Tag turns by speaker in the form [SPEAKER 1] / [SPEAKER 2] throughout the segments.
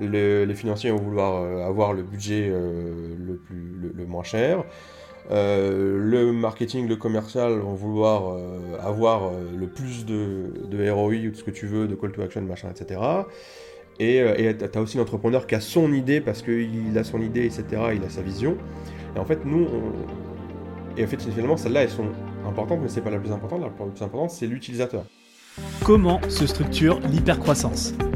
[SPEAKER 1] les financiers vont vouloir avoir le budget le, plus, le, moins cher. le marketing, le commercial vont vouloir avoir le plus de, de ROI ou de ce que tu veux, de call to action, machin, etc. Et tu as aussi l'entrepreneur qui a son idée parce qu'il a son idée, etc. Il a sa vision. Et en fait, nous, et en fait, finalement, celles-là, elles sont importantes, mais c'est pas la plus importante. La plus importante, c'est l'utilisateur.
[SPEAKER 2] Comment se structure l'hypercroissance?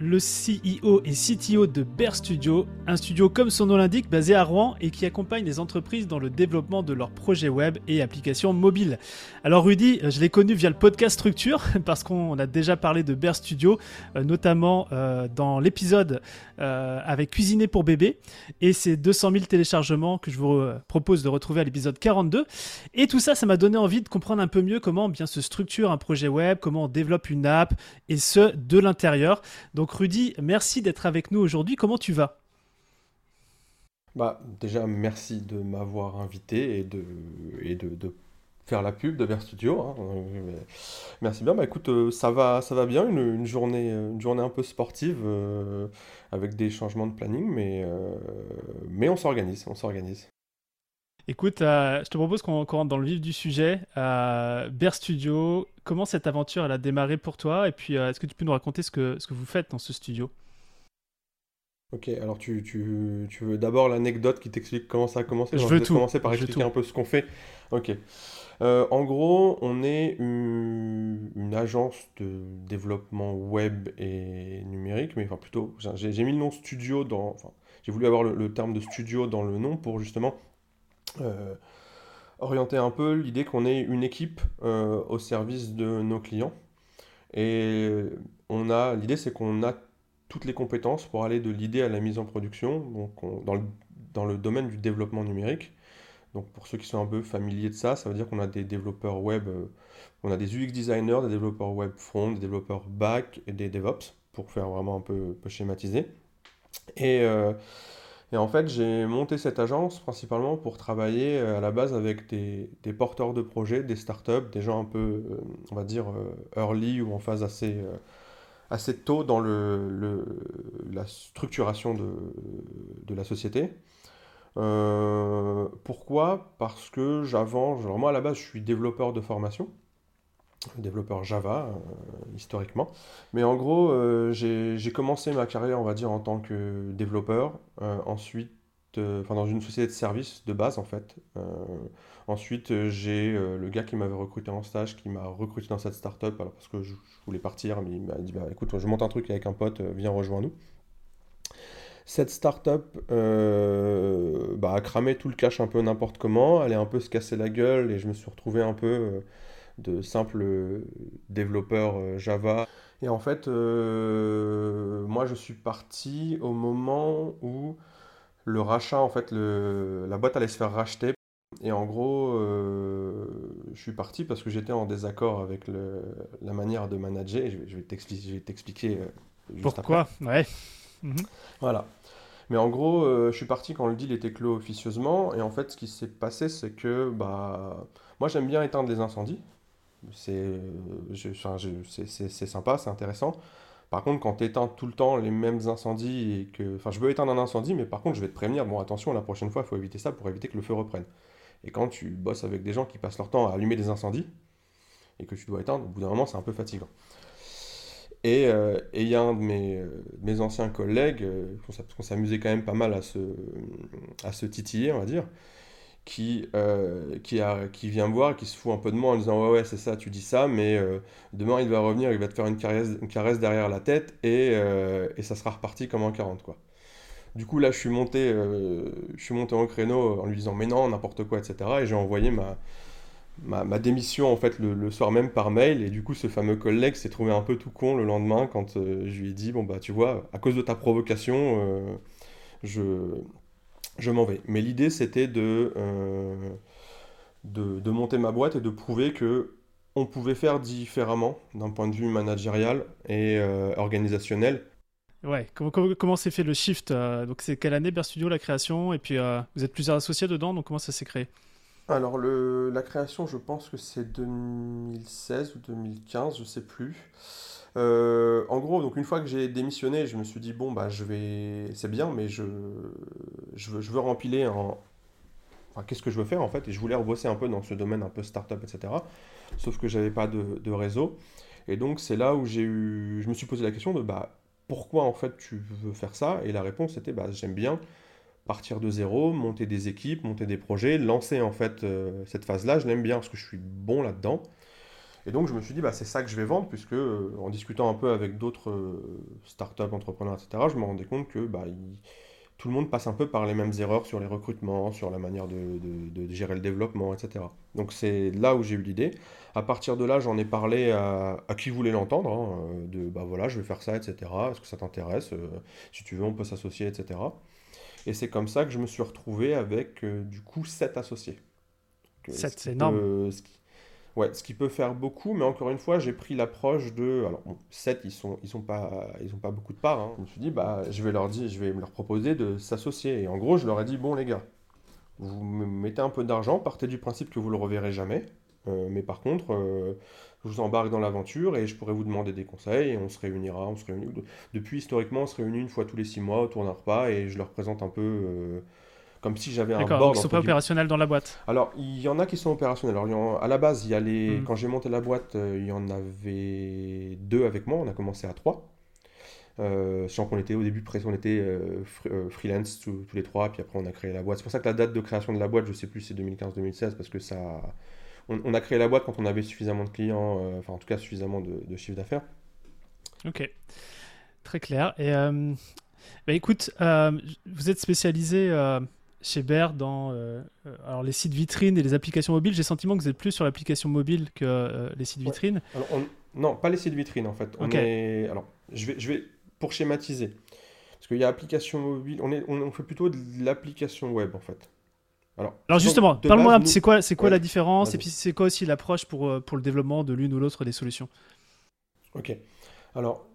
[SPEAKER 2] le CEO et CTO de Bear Studio, un studio comme son nom l'indique basé à Rouen et qui accompagne les entreprises dans le développement de leurs projets web et applications mobiles. Alors Rudy, je l'ai connu via le podcast Structure parce qu'on a déjà parlé de Bear Studio, euh, notamment euh, dans l'épisode euh, avec Cuisiner pour bébé et ces 200 000 téléchargements que je vous propose de retrouver à l'épisode 42. Et tout ça, ça m'a donné envie de comprendre un peu mieux comment bien se structure un projet web, comment on développe une app et ce de l'intérieur. Donc donc Rudy, merci d'être avec nous aujourd'hui. Comment tu vas?
[SPEAKER 1] Bah, déjà, merci de m'avoir invité et de, faire la pub de Ver Studio. Hein. Merci bien. Bah, écoute, euh, ça va, bien. Une, journée, une journée un peu sportive euh, avec des changements de planning, mais, euh, mais on s'organise. On s'organise.
[SPEAKER 2] Écoute, je te propose qu'on rentre dans le vif du sujet. Bear Studio, comment cette aventure elle a démarré pour toi? Et puis, euh, est-ce que tu peux nous raconter ce que, ce que vous faites dans ce studio?
[SPEAKER 1] Ok, alors tu, tu, tu veux d'abord l'anecdote qui t'explique comment ça a commencé?
[SPEAKER 2] Je veux tout.
[SPEAKER 1] commencer par expliquer un peu ce qu'on fait. Ok. Euh, en gros, on est une, une, agence de développement web et numérique, mais enfin plutôt, j'ai mis le nom studio dans. Enfin, j'ai voulu avoir le, terme de studio dans le nom pour justement euh, orienter un peu l'idée qu'on ait une équipe euh, au service de nos clients. Et on a l'idée, c'est qu'on a toutes les compétences pour aller de l'idée à la mise en production, donc dans, le, dans, le, domaine du développement numérique. Donc pour ceux qui sont un peu familiers de ça, ça veut dire qu'on a des développeurs web, euh, on a des UX designers, des développeurs web front, des développeurs back et des DevOps, pour faire vraiment un peu, peu schématiser. Et euh, et en fait, j'ai monté cette agence principalement pour travailler euh, à la base avec des, porteurs de projets, des startups, des gens un peu, euh, on va dire, euh, early ou en phase assez, assez tôt dans le, la structuration de, de la société. pourquoi? Parce que j'avance, moi à la base, je suis développeur de formation développeur Java euh, historiquement. Mais en gros, euh, j'ai commencé ma carrière, on va dire, en tant que développeur. Euh, ensuite, enfin dans une société de services de base en fait. ensuite, j'ai le gars qui m'avait recruté en stage, qui m'a recruté dans cette startup, alors parce que je, voulais partir, mais il m'a dit bah, écoute, je monte un truc avec un pote, viens rejoins-nous. Cette startup bah, a cramé tout le cash un peu n'importe comment, elle est un peu se casser la gueule et je me suis retrouvé un peu de simples développeurs euh, Java. Et en fait, euh, moi je suis parti au moment où le rachat, en fait, le, la boîte allait se faire racheter. Et en gros, euh, je suis parti parce que j'étais en désaccord avec le, la manière de manager. Et je, vais t'expliquer.
[SPEAKER 2] Pourquoi Ouais.
[SPEAKER 1] Mhm. Voilà. Mais en gros, je suis parti quand le deal était clos officieusement. Et en fait, ce qui s'est passé, c'est que bah, moi, j'aime bien éteindre les incendies. C'est sympa, c'est intéressant. Par contre, quand tu éteins tout le temps les mêmes incendies que. Enfin, je veux éteindre un incendie, mais par contre, je vais te prévenir, bon, attention, la prochaine fois, il faut éviter ça pour éviter que le feu reprenne. Et quand tu bosses avec des gens qui passent leur temps à allumer des incendies et que tu dois éteindre, au bout d'un moment, c'est un peu fatigant. Et euh, il y a un de mes, mes anciens collègues, euh, parce qu'on s'amusait quand même pas mal à se, à se titiller, on va dire, qui, euh, qui, vient me voir, qui se fout un peu de moi en disant Ouais, ouais, c'est ça, tu dis ça, mais euh, demain il va revenir, il va te faire une caresse, une caresse derrière la tête et, euh, et, ça sera reparti comme en 40. Quoi. Du coup, là, je suis monté, je suis monté en créneau en lui disant Mais non, n'importe quoi, etc. Et j'ai envoyé ma, ma, démission en fait le, soir même par mail. Et du coup, ce fameux collègue s'est trouvé un peu tout con le lendemain quand je lui ai dit Bon, bah, tu vois, à cause de ta provocation, je je m'en vais. Mais l'idée, c'était de, euh, de, monter ma boîte et de prouver que on pouvait faire différemment d'un point de vue managérial et organisationnel.
[SPEAKER 2] Ouais, comment, s'est fait le shift Donc c'est quelle année Bear Studio, la création Et puis vous êtes plusieurs associés dedans, donc comment ça s'est créé?
[SPEAKER 1] Alors, le, la création, je pense que c'est 2016 ou 2015, je sais plus. Euh, en gros, donc une fois que j'ai démissionné, je me suis dit, bon, bah, je vais. C'est bien, mais je, je, veux, je veux rempiler en. Enfin, qu'est-ce que je veux faire en fait? Et je voulais rebosser un peu dans ce domaine un peu start-up, etc. Sauf que j'avais pas de, de réseau. Et donc, c'est là où j'ai eu. Je me suis posé la question de, bah, pourquoi en fait tu veux faire ça? Et la réponse était, bah, j'aime bien partir de zéro, monter des équipes, monter des projets, lancer en fait euh, cette phase-là. Je l'aime bien parce que je suis bon là-dedans. Et donc je me suis dit, bah, c'est ça que je vais vendre, puisque euh, en discutant un peu avec d'autres euh, startups, entrepreneurs, etc., je me rendais compte que bah, tout le monde passe un peu par les mêmes erreurs sur les recrutements, sur la manière de, gérer le développement, etc. Donc c'est là où j'ai eu l'idée. À partir de là, j'en ai parlé à, qui voulait l'entendre, hein, de bah voilà, je vais faire ça, etc. Est-ce que ça t'intéresse Si tu veux, on peut s'associer, etc. Et c'est comme ça que je me suis retrouvé avec euh, du coup 7 associés.
[SPEAKER 2] 7, c'est énorme.
[SPEAKER 1] ce qui, ouais, ce qui peut faire beaucoup, mais encore une fois, j'ai pris l'approche de. Alors, 7, ils sont, ils sont pas, ils ont pas beaucoup de parts. Hein. Je me suis dit, bah, je vais leur dire, je vais leur proposer de s'associer. Et en gros, je leur ai dit, bon, les gars, vous me mettez un peu d'argent, partez du principe que vous le reverrez jamais. Euh, mais par contre, euh, je vous embarque dans l'aventure et je pourrais vous demander des conseils et on se réunira. On se réunit. Depuis, historiquement, on se réunit une fois tous les six mois autour d'un repas et je leur présente un peu euh, comme si j'avais un board.
[SPEAKER 2] D'accord, ils sont pas opérationnels dans la boîte
[SPEAKER 1] Alors, il y en a qui sont opérationnels. Alors, à la base, il y a les... Hmm. quand j'ai monté la boîte, il y en avait deux avec moi. On a commencé à trois. Euh, sachant qu'on était au début, on était freelance tous, tous, les trois, puis après on a créé la boîte. C'est pour ça que la date de création de la boîte, je sais plus, c'est 2015-2016, parce que ça, on, a créé la boîte quand on avait suffisamment de clients, euh, enfin en tout cas suffisamment de, chiffre d'affaires.
[SPEAKER 2] Ok, très clair. Et euh, bah, écoute, euh, vous êtes spécialisé chez Baird dans alors les sites vitrines et les applications mobiles. J'ai le sentiment que vous êtes plus sur l'application mobile que les sites vitrines.
[SPEAKER 1] non, pas les sites vitrines en fait. On est... Alors, je vais, je vais pour schématiser. Parce qu'il y a application mobile, on, est, on fait plutôt de l'application web en fait.
[SPEAKER 2] Alors, justement, parle-moi, c'est quoi, c'est quoi la différence et puis c'est quoi aussi l'approche pour, euh, pour le développement de l'une ou l'autre des solutions?
[SPEAKER 1] Ok. Alors,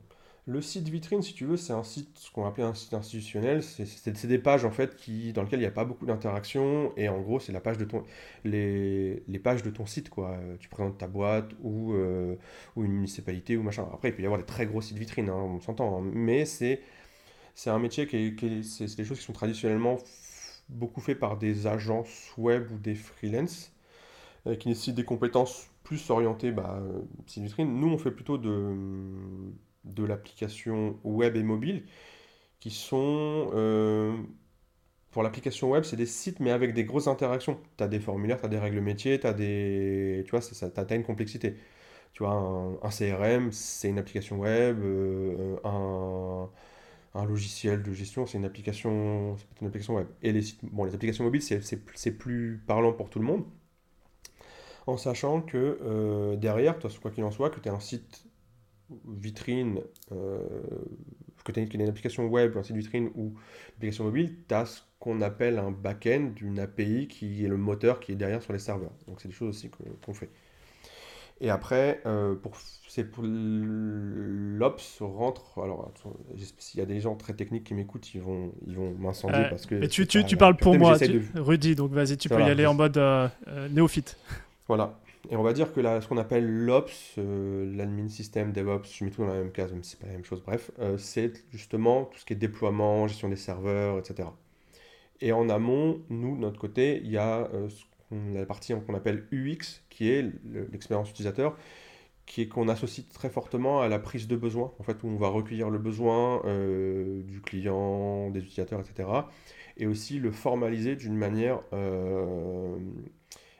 [SPEAKER 1] le site vitrine, si tu veux, c'est un site, ce qu'on appelle un site institutionnel. C'est des pages en fait qui, dans lesquelles il n'y a pas beaucoup d'interaction et en gros, c'est la page de ton, les, les, pages de ton site quoi. Tu présentes ta boîte ou, euh, ou une municipalité ou machin. Après, il peut y avoir des très gros sites vitrines, hein, on s'entend, hein. mais c'est c'est un métier qui, qui c'est des choses qui sont traditionnellement beaucoup fait par des agences web ou des freelance euh, qui nécessitent des compétences plus orientées bah, euh, Nous, on fait plutôt de, de l'application web et mobile qui sont... Euh, pour l'application web, c'est des sites, mais avec des grosses interactions. Tu as des formulaires, tu as des règles métiers, tu as des... Tu vois, ça, as une complexité. Tu vois, un, un CRM, c'est une application web, un un logiciel de gestion, c'est une application, une application web. Et les, bon, les applications mobiles, c'est plus parlant pour tout le monde, en sachant que euh, derrière, toi, quoi qu'il en soit, que tu as un site vitrine, euh, que une, application web, un site vitrine ou une application mobile, tu as ce qu'on appelle un back-end, une API qui est le moteur qui est derrière sur les serveurs. Donc c'est des choses aussi qu'on fait. Et après, euh, pour c'est pour l'Ops rentre. Alors, s'il y a des gens très techniques qui m'écoutent, ils vont, ils vont m'incendier euh, parce que.
[SPEAKER 2] tu, tu, tu parles pour moi, Rudy, donc vas-y, tu peux y aller en mode euh, euh, néophyte.
[SPEAKER 1] Voilà. Et on va dire que là, ce qu'on appelle l'Ops, l'admin système, DevOps, je mets tout dans la même case, même si c'est pas la même chose, bref, c'est justement tout ce qui est déploiement, gestion des serveurs, etc. Et en amont, nous, de notre côté, il y a la partie qu'on appelle UX, qui est l'expérience utilisateur, qui est qu'on associe très fortement à la prise de besoin, en fait, où on va recueillir le besoin euh, du client, des utilisateurs, etc. Et aussi le formaliser d'une manière euh,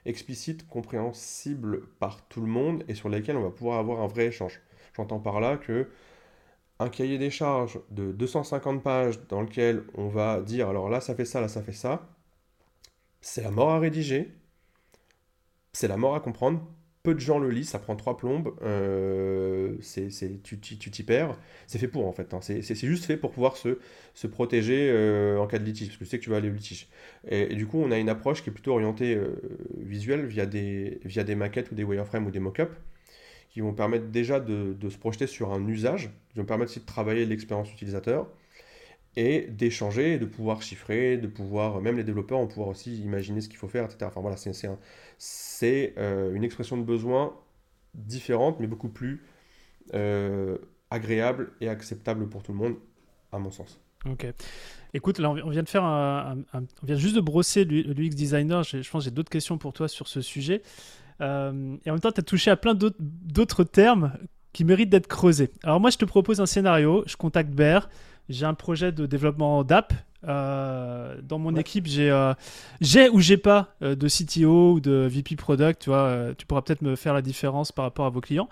[SPEAKER 1] explicite, compréhensible par tout le monde et sur laquelle on va pouvoir avoir un vrai échange. J'entends par là que un cahier des charges de 250 pages dans lequel on va dire alors là ça fait ça, là ça fait ça, c'est la mort à rédiger, c'est la mort à comprendre peu de gens le lisent, ça prend trois plombes, euh, c'est, tu, t'y perds. C'est fait pour en fait, hein. c'est, juste fait pour pouvoir se, se protéger euh, en cas de litige, parce que tu sais que tu vas aller au litige. Et, du coup, on a une approche qui est plutôt orientée euh, visuelle via des, via des maquettes ou des wireframes ou des mock-ups. qui vont permettre déjà de, se projeter sur un usage, qui vont permettre aussi de travailler l'expérience utilisateur et d'échanger, de pouvoir chiffrer, de pouvoir, même les développeurs vont pouvoir aussi imaginer ce qu'il faut faire, etc. Enfin voilà, c'est euh, une expression de besoin différente, mais beaucoup plus euh, agréable et acceptable pour tout le monde, à mon sens.
[SPEAKER 2] Ok. Écoute, là, on vient de faire un, on vient juste de brosser l'UX designer. Je pense que j'ai d'autres questions pour toi sur ce sujet. Euh, et en même temps, tu as touché à plein d'autres termes qui méritent d'être creusés. Alors moi, je te propose un scénario. Je contacte Bear. J'ai un projet de développement d'app. Euh, dans mon équipe, j'ai euh, j'ai ou j'ai pas de CTO ou de VP Product. Tu, vois, tu pourras peut-être me faire la différence par rapport à vos clients.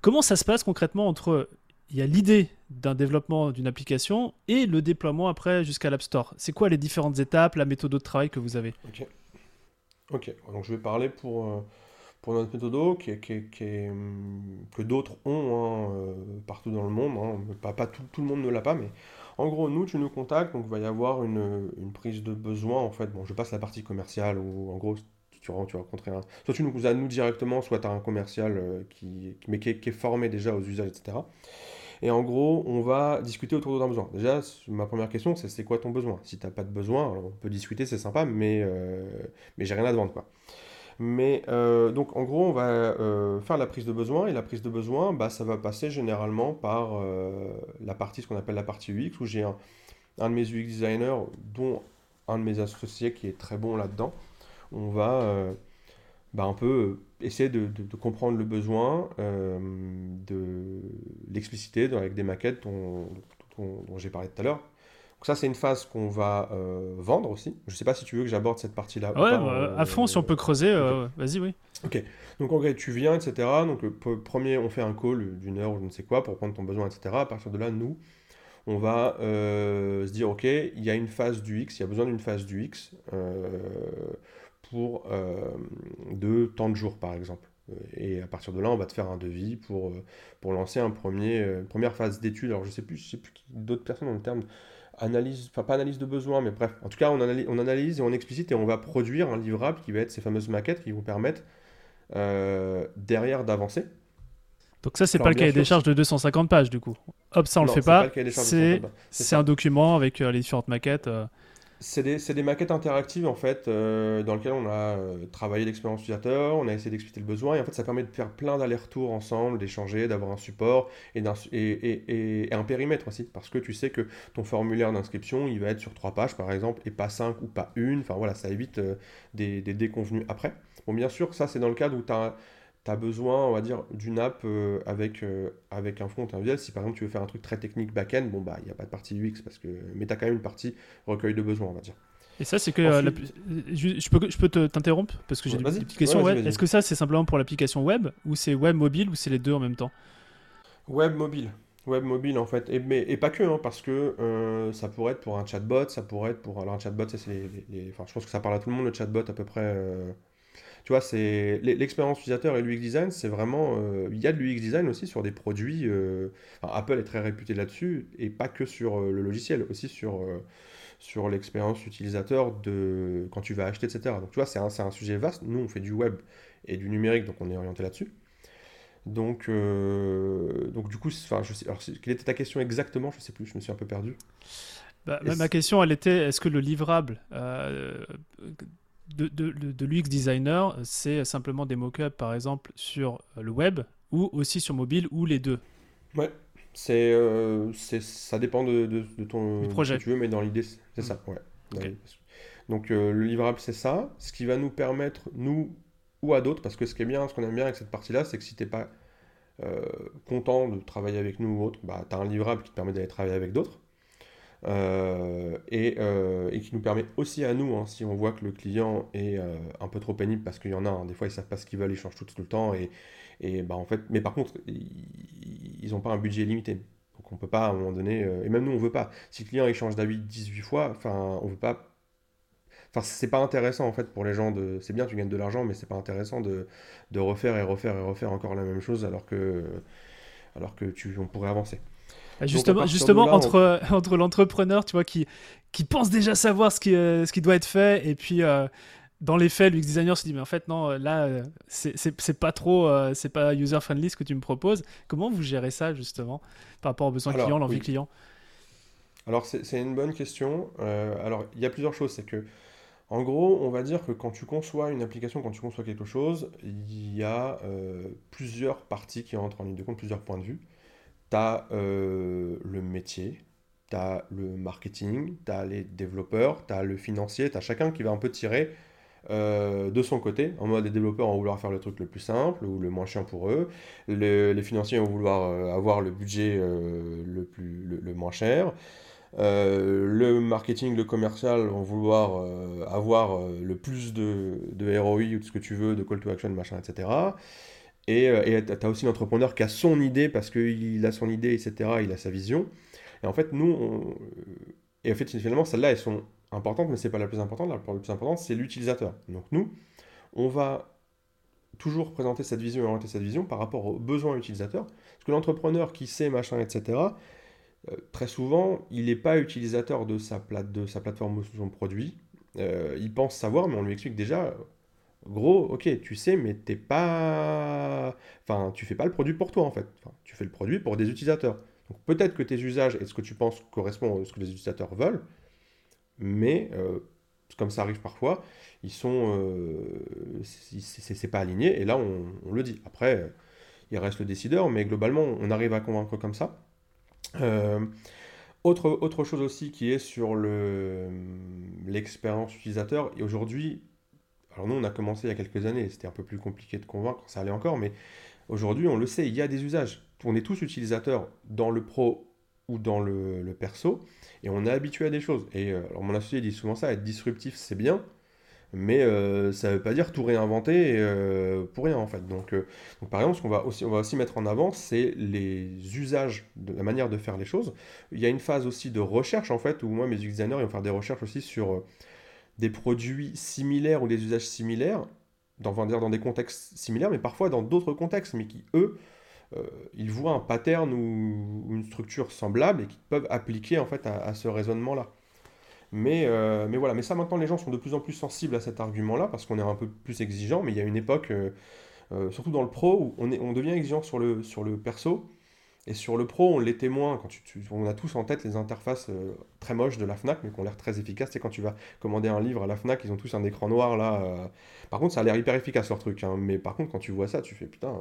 [SPEAKER 2] Comment ça se passe concrètement entre il y a l'idée d'un développement d'une application et le déploiement après jusqu'à l'App Store? C'est quoi les différentes étapes, la méthode de travail que vous avez?
[SPEAKER 1] Ok. Ok, donc je vais parler pour, euh, pour notre méthode qui, qui, qui hum, que d'autres ont hein, euh, partout dans le monde. Hein. Pas, pas tout, tout, le monde ne l'a pas, mais en gros, nous, tu nous contactes, donc il va y avoir une, une, prise de besoin. En fait, bon, je passe la partie commerciale où en gros, tu, tu rencontrer un. Soit tu nous as nous directement, soit tu as un commercial euh, qui, mais qui est, formé déjà aux usages, etc. Et en gros, on va discuter autour ton besoin. Déjà, ma première question, c'est c'est quoi ton besoin? Si tu n'as pas de besoin, on peut discuter, c'est sympa, mais, euh, mais j'ai rien à te vendre. Quoi. Mais euh, donc, en gros, on va euh, faire la prise de besoin. Et la prise de besoin, bah, ça va passer généralement par la partie, ce qu'on appelle la partie UX, où j'ai un, de mes UX designers, dont un de mes associés qui est très bon là-dedans. On va bah, un peu essayer de, comprendre le besoin, euh, de l'expliciter avec des maquettes dont, j'ai parlé tout à l'heure. Donc ça, c'est une phase qu'on va euh, vendre aussi. Je ne sais pas si tu veux que j'aborde cette partie-là.
[SPEAKER 2] Ouais, bah, à fond, si on peut creuser, euh, vas-y, oui.
[SPEAKER 1] Ok. Donc en vrai, tu viens, etc. Donc premier, on fait un call d'une heure ou je ne sais quoi pour prendre ton besoin, etc. À partir de là, nous, on va se dire, ok, il y a une phase du X, il y a besoin d'une phase du X pour euh, de tant de jours, par exemple. Et à partir de là, on va te faire un devis pour, euh, pour lancer un premier, euh, une première phase d'étude. Alors, je sais plus, je sais plus d'autres personnes ont le terme analyse, enfin pas analyse de besoin, mais bref, en tout cas, on analyse, on analyse et on explicite et on va produire un livrable qui va être ces fameuses maquettes qui vont permettre derrière d'avancer.
[SPEAKER 2] Donc ça, c'est pas le cahier des charges de 250 pages, du coup. Hop, ça, on le fait pas. C'est un document avec les différentes maquettes.
[SPEAKER 1] C'est des, maquettes interactives en fait, euh, dans lesquelles on a euh, travaillé l'expérience utilisateur, on a essayé d'expliquer le besoin, et en fait ça permet de faire plein d'allers-retours ensemble, d'échanger, d'avoir un support et, un périmètre aussi, parce que tu sais que ton formulaire d'inscription il va être sur trois pages par exemple, et pas cinq ou pas une, enfin voilà, ça évite euh, des, des déconvenus après. Bon, bien sûr, ça c'est dans le cadre où tu as tu as besoin, on va dire, d'une app euh, avec, euh, avec un front visuel. Si par exemple tu veux faire un truc très technique back-end, bon bah il n'y a pas de partie UX, parce que... mais tu as quand même une partie recueil de besoins, on va dire.
[SPEAKER 2] Et ça, c'est que. Euh, je, peux, je peux t'interrompre parce que j'ai des petites questions. Est-ce que ça, c'est simplement pour l'application web ou c'est web mobile ou c'est les deux en même temps?
[SPEAKER 1] Web mobile. Web mobile en fait. Et, mais, et pas que, hein, parce que ça pourrait être pour un chatbot, ça pourrait être pour. Alors un chatbot, c'est les, Enfin, je pense que ça parle à tout le monde, le chatbot à peu près tu vois, c'est l'expérience utilisateur et l'UX design, c'est vraiment. Euh, il y a de l'UX design aussi sur des produits. Euh, Apple est très réputé là-dessus, et pas que sur euh, le logiciel, aussi sur, sur l'expérience utilisateur de quand tu vas acheter, etc. Donc, tu vois, c'est un, un, sujet vaste. Nous, on fait du web et du numérique, donc on est orienté là-dessus. Donc, donc du coup, enfin, je sais, alors, quelle était ta question exactement? Je ne sais plus, je me suis un peu perdu.
[SPEAKER 2] Bah, ma question, elle était est-ce que le livrable de, de, de l'UX designer, c'est simplement des mock-ups, par exemple, sur le web ou aussi sur mobile ou les deux
[SPEAKER 1] Ouais, c'est, euh, ça dépend de, de ton
[SPEAKER 2] projet.
[SPEAKER 1] que tu veux, mais dans l'idée, c'est ça. Mm. Ouais. Donc euh, le livrable, c'est ça. Ce qui va nous permettre, nous ou à d'autres, parce que ce qui est bien, ce qu'on aime bien avec cette partie-là, c'est que si tu n'es pas euh, content de travailler avec nous ou autre, bah, tu as un livrable qui te permet d'aller travailler avec d'autres. Euh, euh, et, qui nous permet aussi à nous, hein, si on voit que le client est euh, un peu trop pénible, parce qu'il y en a, hein, des fois ils savent pas ce qu'ils veulent, ils changent tout, tout le temps, et, bah, en fait, mais par contre, ils n'ont pas un budget limité. Donc on peut pas à un moment donné, et même nous on veut pas. Si le client il change d'avis 18 fois, enfin on veut pas Enfin, c'est pas intéressant en fait pour les gens de. C'est bien, tu gagnes de l'argent, mais c'est pas intéressant de, de, refaire et refaire et refaire encore la même chose alors que, alors que tu, on pourrait avancer.
[SPEAKER 2] Bah, justement, justement entre, entre l'entrepreneur, tu vois, qui, qui pense déjà savoir ce qui, euh, ce qui doit être fait, et puis euh, dans les faits, l'UX designer se dit mais en fait non, là c'est pas trop, c'est pas user friendly ce que tu me proposes. Comment vous gérez ça justement par rapport aux besoins clients, l'envie client?
[SPEAKER 1] Alors c'est une bonne question. alors il y a plusieurs choses, c'est que en gros, on va dire que quand tu conçois une application, quand tu conçois quelque chose, il y a plusieurs parties qui entrent en ligne de compte, plusieurs points de vue. Tu as le métier, tu le marketing, tu as les développeurs, tu as le financier, tu chacun qui va un peu tirer euh, de son côté. En mode, les développeurs vont vouloir faire le truc le plus simple ou le moins chiant pour eux. les financiers vont vouloir euh, avoir le budget euh, le, moins cher. le marketing, le commercial vont vouloir avoir le plus de, de ROI ou de ce que tu veux, de call to action, machin, etc. Et tu as aussi l'entrepreneur qui a son idée parce qu'il a son idée, etc. Il a sa vision. Et en fait, nous, et en fait, finalement, celles-là, elles sont importantes, mais ce n'est pas la plus importante. La plus importante, c'est l'utilisateur. Donc nous, on va toujours présenter cette vision et orienter cette vision par rapport aux besoins utilisateurs. Parce que l'entrepreneur qui sait, machin, etc., euh, très souvent, il n'est pas utilisateur de sa, plateforme ou de son produit. Euh, il pense savoir, mais on lui explique déjà, gros, ok, tu sais, mais t'es pas... Enfin, tu fais pas le produit pour toi, en fait. tu fais le produit pour des utilisateurs. Donc peut-être que tes usages et ce que tu penses correspond à ce que les utilisateurs veulent, mais euh, comme ça arrive parfois, ils sont, euh, c'est pas aligné, et là on, le dit. Après, il reste le décideur, mais globalement, on arrive à convaincre comme ça. Euh, autre, autre chose aussi qui est sur l'expérience utilisateur, et aujourd'hui, alors nous on a commencé il y a quelques années, c'était un peu plus compliqué de convaincre, ça allait encore, mais aujourd'hui on le sait, il y a des usages. On est tous utilisateurs dans le pro ou dans le, perso, et on est habitué à des choses. Et euh, alors mon associé dit souvent ça, être disruptif c'est bien, mais euh, ça ne veut pas dire tout réinventer euh, pour rien en fait. Donc, par exemple, ce qu'on va aussi, mettre en avant, c'est les usages, la manière de faire les choses. Il y a une phase aussi de recherche en fait, où moi mes designers ils vont faire des recherches aussi sur des produits similaires ou des usages similaires, dans, dans des contextes similaires, mais parfois dans d'autres contextes, mais qui eux euh, ils voient un pattern ou, une structure semblable et qu'ils peuvent appliquer en fait à, ce raisonnement-là. Mais, euh, mais voilà, mais ça maintenant les gens sont de plus en plus sensibles à cet argument-là parce qu'on est un peu plus exigeant, mais il y a une époque, euh, surtout dans le pro, où on devient exigeant sur le, sur le perso, et sur le pro, on l'est moins. Quand tu, on a tous en tête les interfaces très moches de la Fnac, mais qui ont l'air très efficaces. C'est quand tu vas commander un livre à la Fnac, ils ont tous un écran noir là. Par contre, ça a l'air hyper efficace leur truc. Hein. Mais par contre, quand tu vois ça, tu fais putain.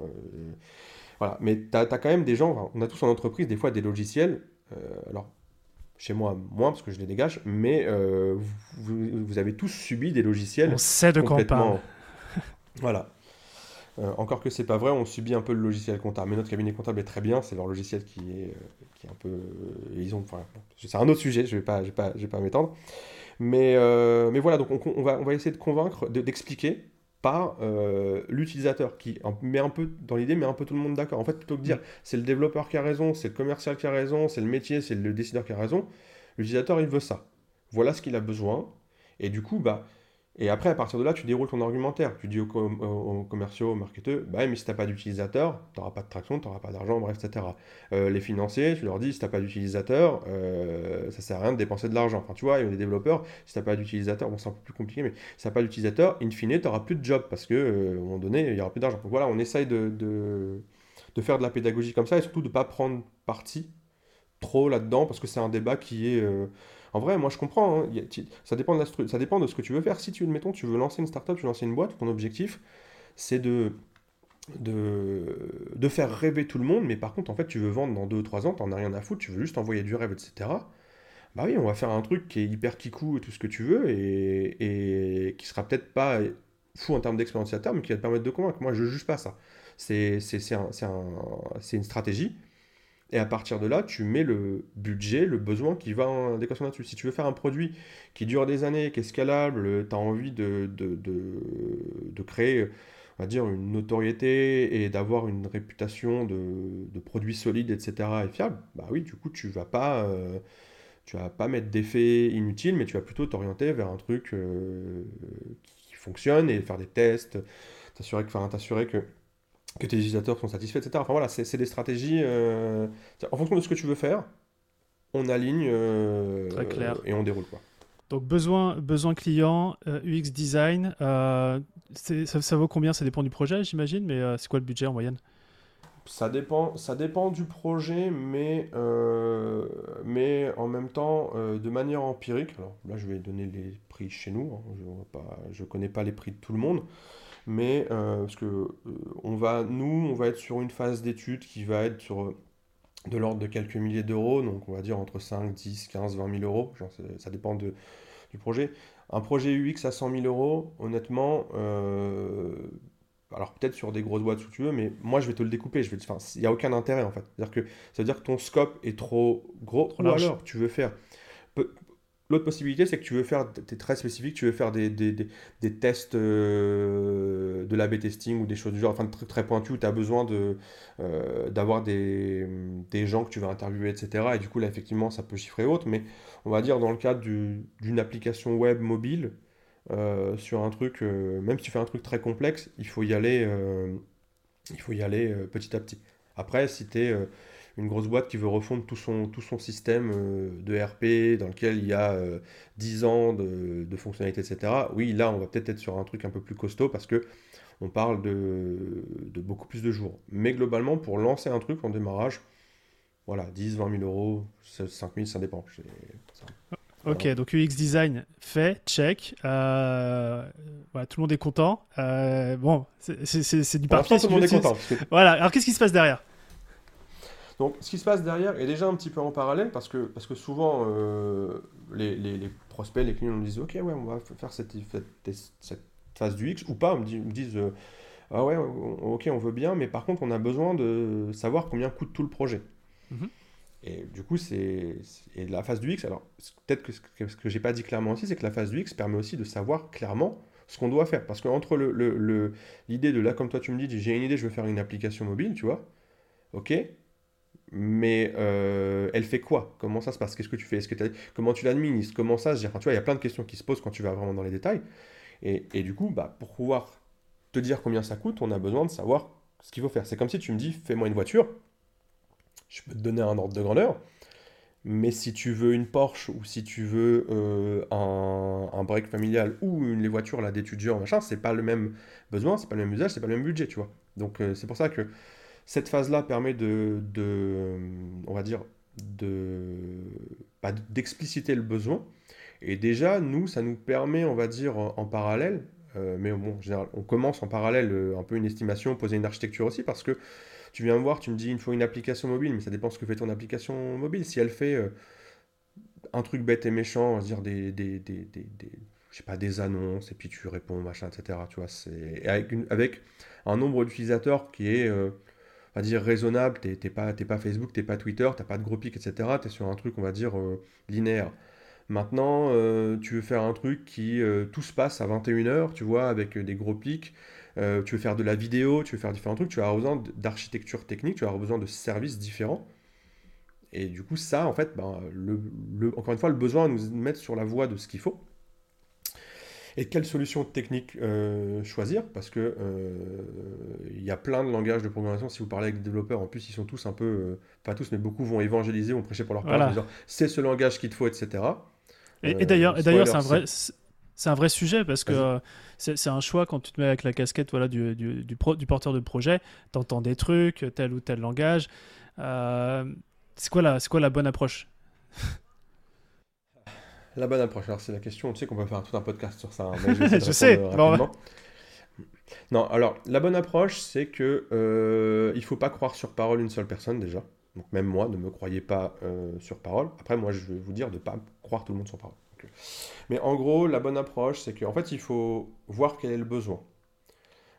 [SPEAKER 1] Voilà. Mais tu as, quand même des gens, on a tous en entreprise des fois des logiciels, euh, alors chez moi moins parce que je les dégage, mais euh, vous, avez tous subi des logiciels.
[SPEAKER 2] On sait de quoi on parle.
[SPEAKER 1] voilà. Euh, encore que c'est pas vrai, on subit un peu le logiciel comptable. Mais notre cabinet comptable est très bien, c'est leur logiciel qui est, qui est un peu. ils ont, enfin, c'est un autre sujet, je vais pas, je vais pas, je vais pas m'étendre. Mais, mais voilà, donc on, on, va, on va essayer de convaincre, d'expliquer par euh, l'utilisateur qui met un peu dans l'idée, mais un peu tout le monde d'accord. En fait, plutôt que de dire mm. c'est le développeur qui a raison, c'est le commercial qui a raison, c'est le métier, c'est le décideur qui a raison, l'utilisateur il veut ça. Voilà ce qu'il a besoin. Et du coup, bah, et après, à partir de là, tu déroules ton argumentaire. Tu dis aux, commerciaux, aux marketeurs, bah, mais si tu n'as pas d'utilisateur, tu n'auras pas de traction, tu n'auras pas d'argent, bref, etc. Euh, les financiers, tu leur dis, si tu n'as pas d'utilisateur, euh, ça sert à rien de dépenser de l'argent. Enfin, tu vois, y a des développeurs, si tu n'as pas d'utilisateur, bon, c'est un peu plus compliqué, mais si tu n'as pas d'utilisateur, in fine, tu n'auras plus de job parce qu'à euh, un moment donné, il n'y aura plus d'argent. Donc voilà, on essaye de, de, faire de la pédagogie comme ça et surtout de ne pas prendre parti trop là-dedans parce que c'est un débat qui est en vrai, moi je comprends, hein, ça, dépend de ça dépend de ce que tu veux faire. Si tu, mettons, tu veux lancer une startup, tu veux lancer une boîte, ton objectif, c'est de, de, faire rêver tout le monde, mais par contre, en fait, tu veux vendre dans 2 ou 3 ans, t'en as rien à foutre, tu veux juste envoyer du rêve, etc. Bah oui, on va faire un truc qui est hyper kikou et tout ce que tu veux, et, et qui sera peut-être pas fou en termes d'expérience mais qui va te permettre de convaincre. Moi, je juge pas ça. C'est un, une stratégie. Et à partir de là, tu mets le budget, le besoin qui va en adéquation là-dessus. Si tu veux faire un produit qui dure des années, qui est scalable, tu as envie de, de, de, créer, on va dire, une notoriété et d'avoir une réputation de, de produit solide, etc. et fiable, bah oui, du coup, tu vas pas... Euh, tu vas pas mettre d'effets inutiles, mais tu vas plutôt t'orienter vers un truc euh, qui fonctionne et faire des tests, t'assurer que, que que tes utilisateurs sont satisfaits, etc. Enfin voilà, c'est des stratégies. Euh, en fonction de ce que tu veux faire, on aligne euh,
[SPEAKER 2] Très clair.
[SPEAKER 1] et on déroule. Quoi.
[SPEAKER 2] Donc besoin, besoin client, UX design, ça, ça, vaut combien? Ça dépend du projet, j'imagine, mais c'est quoi le budget en moyenne?
[SPEAKER 1] Ça dépend, ça dépend du projet, mais, euh, mais en même temps, euh, de manière empirique, alors là je vais donner les prix chez nous, hein, je ne connais pas les prix de tout le monde, mais euh, parce que on va, nous, on va être sur une phase d'étude qui va être sur de l'ordre de quelques milliers d'euros, donc on va dire entre 5, 10, 15, 20 000 euros, ça dépend de, du projet. Un projet UX à 100 000 euros, honnêtement, alors peut-être sur des grosses boîtes si tu veux, mais moi je vais te le découper. Je vais, enfin, il n'y a aucun intérêt en fait. C'est-à-dire que ça veut dire que ton scope est trop gros. ou alors tu veux faire. L'autre possibilité, c'est que tu veux faire, tu es très spécifique, tu veux faire des, des, tests euh, de l'AB testing ou des choses du genre, enfin très, très pointues où tu as besoin de, euh, d'avoir des, des, gens que tu vas interviewer, etc. Et du coup, là, effectivement, ça peut chiffrer haute, mais on va dire dans le cadre d'une application web mobile, euh, sur un truc, euh, même si tu fais un truc très complexe, il faut y aller, il faut y aller petit à petit. Après, si tu es une grosse boîte qui veut refondre tout son, tout son système de RP dans lequel il y a 10 ans de, de, fonctionnalités, etc., oui, là, on va peut-être être sur un truc un peu plus costaud parce que on parle de, de beaucoup plus de jours. Mais globalement, pour lancer un truc en démarrage, voilà, 10, 20 000 euros, 5 000, ça dépend.
[SPEAKER 2] Ok, donc UX design fait, check. Euh, voilà, tout le monde est content. Euh, bon, c'est du
[SPEAKER 1] papier. tout le monde est content.
[SPEAKER 2] Voilà, alors qu'est-ce qui se passe derrière?
[SPEAKER 1] Donc, ce qui se passe derrière est déjà un petit peu en parallèle parce que, parce que souvent, euh, les, les, prospects, les clients nous disent Ok, ouais, on va faire cette, cette, phase du X ou pas. On me, disent Ah ouais, ok, on veut bien, mais par contre, on a besoin de savoir combien coûte tout le projet. Mhm. Et du coup, c'est la phase du X. Alors, peut-être que ce que, je n'ai pas dit clairement aussi, c'est que la phase du X permet aussi de savoir clairement ce qu'on doit faire. Parce qu'entre l'idée le, le, de là, comme toi tu me dis, j'ai une idée, je veux faire une application mobile, tu vois, ok, mais euh, elle fait quoi? Comment ça se passe? Qu'est-ce que tu fais? Comment tu l'administres? Comment ça se gère? Tu vois, il y a plein de questions qui se posent quand tu vas vraiment dans les détails. Et, du coup, bah, pour pouvoir te dire combien ça coûte, on a besoin de savoir ce qu'il faut faire. C'est comme si tu me dis, fais-moi une voiture je peux te donner un ordre de grandeur. Mais si tu veux une Porsche ou si tu veux euh, un, break familial ou une, les voitures d'étudiants, machin, c'est pas le même besoin, c'est pas le même usage, c'est pas le même budget, tu vois. Donc euh, c'est pour ça que cette phase-là permet de, de, on va dire, de d'expliciter le besoin. Et déjà, nous, ça nous permet, on va dire, en, parallèle, euh, mais bon, en général, on commence en parallèle un peu une estimation, poser une architecture aussi, parce que tu viens me voir, tu me dis il faut une application mobile, mais ça dépend ce que fait ton application mobile. Si elle fait euh, un truc bête et méchant, dire des, des, des, des, je sais pas, des annonces, et puis tu réponds, machin, etc. Tu vois, c'est avec, un nombre d'utilisateurs qui est, euh, dire, raisonnable. Tu n'es pas, Facebook, tu n'es pas Twitter, tu pas de gros pics, etc. Tu es sur un truc, on va dire, euh, linéaire. Maintenant, tu veux faire un truc qui tout se passe à 21h, tu vois, avec des gros pics. Euh, tu veux faire de la vidéo, tu veux faire différents trucs, tu as besoin d'architecture technique, tu as besoin de services différents. Et du coup, ça, en fait, ben, encore une fois, le besoin à nous mettre sur la voie de ce qu'il faut. Et quelle solution technique euh, choisir? Parce que euh, il y a plein de langages de programmation. Si vous parlez avec des développeurs, en plus, ils sont tous un peu, pas tous, mais beaucoup vont évangéliser, vont prêcher pour leur part, c'est ce langage qu'il te faut, etc.
[SPEAKER 2] Et, et d'ailleurs, c'est un vrai, c'est un vrai sujet parce que c'est un choix quand tu te mets avec la casquette voilà, du, du, du, porteur de projet, tu entends des trucs, tel ou tel langage. Euh, c'est quoi, la, quoi la bonne approche?
[SPEAKER 1] La bonne approche, alors c'est la question, tu sais qu'on peut faire tout un podcast sur ça. Hein,
[SPEAKER 2] je, sais,
[SPEAKER 1] Non, alors la bonne approche, c'est que euh, il faut pas croire sur parole une seule personne déjà. Donc même moi, ne me croyez pas euh, sur parole. Après, moi, je vais vous dire de ne pas croire tout le monde sur parole. Mais en gros, la bonne approche, c'est qu'en fait, il faut voir quel est le besoin.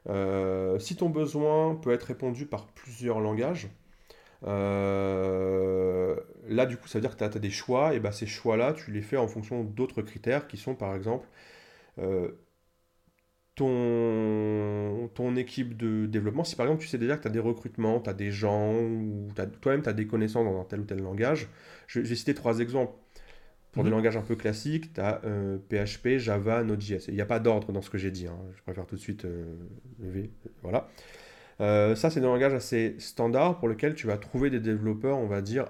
[SPEAKER 1] Euh, si ton besoin peut être répondu par plusieurs langages, euh, là, du coup, ça veut dire que tu as, des choix, et ben, ces choix-là, tu les fais en fonction d'autres critères qui sont, par exemple, euh, ton, ton équipe de développement. Si par exemple, tu sais déjà que tu as des recrutements, tu as des gens, ou toi-même, tu as des connaissances dans tel ou tel langage. Vais citer trois exemples. Pour des mhm. langages un peu classiques, tu as PHP, Java, Node.js. Il n'y a pas d'ordre dans ce que j'ai dit. Hein. Je préfère tout de suite euh, lever. Voilà. Euh, ça, c'est des langages assez standards pour lesquels tu vas trouver des développeurs, on va dire,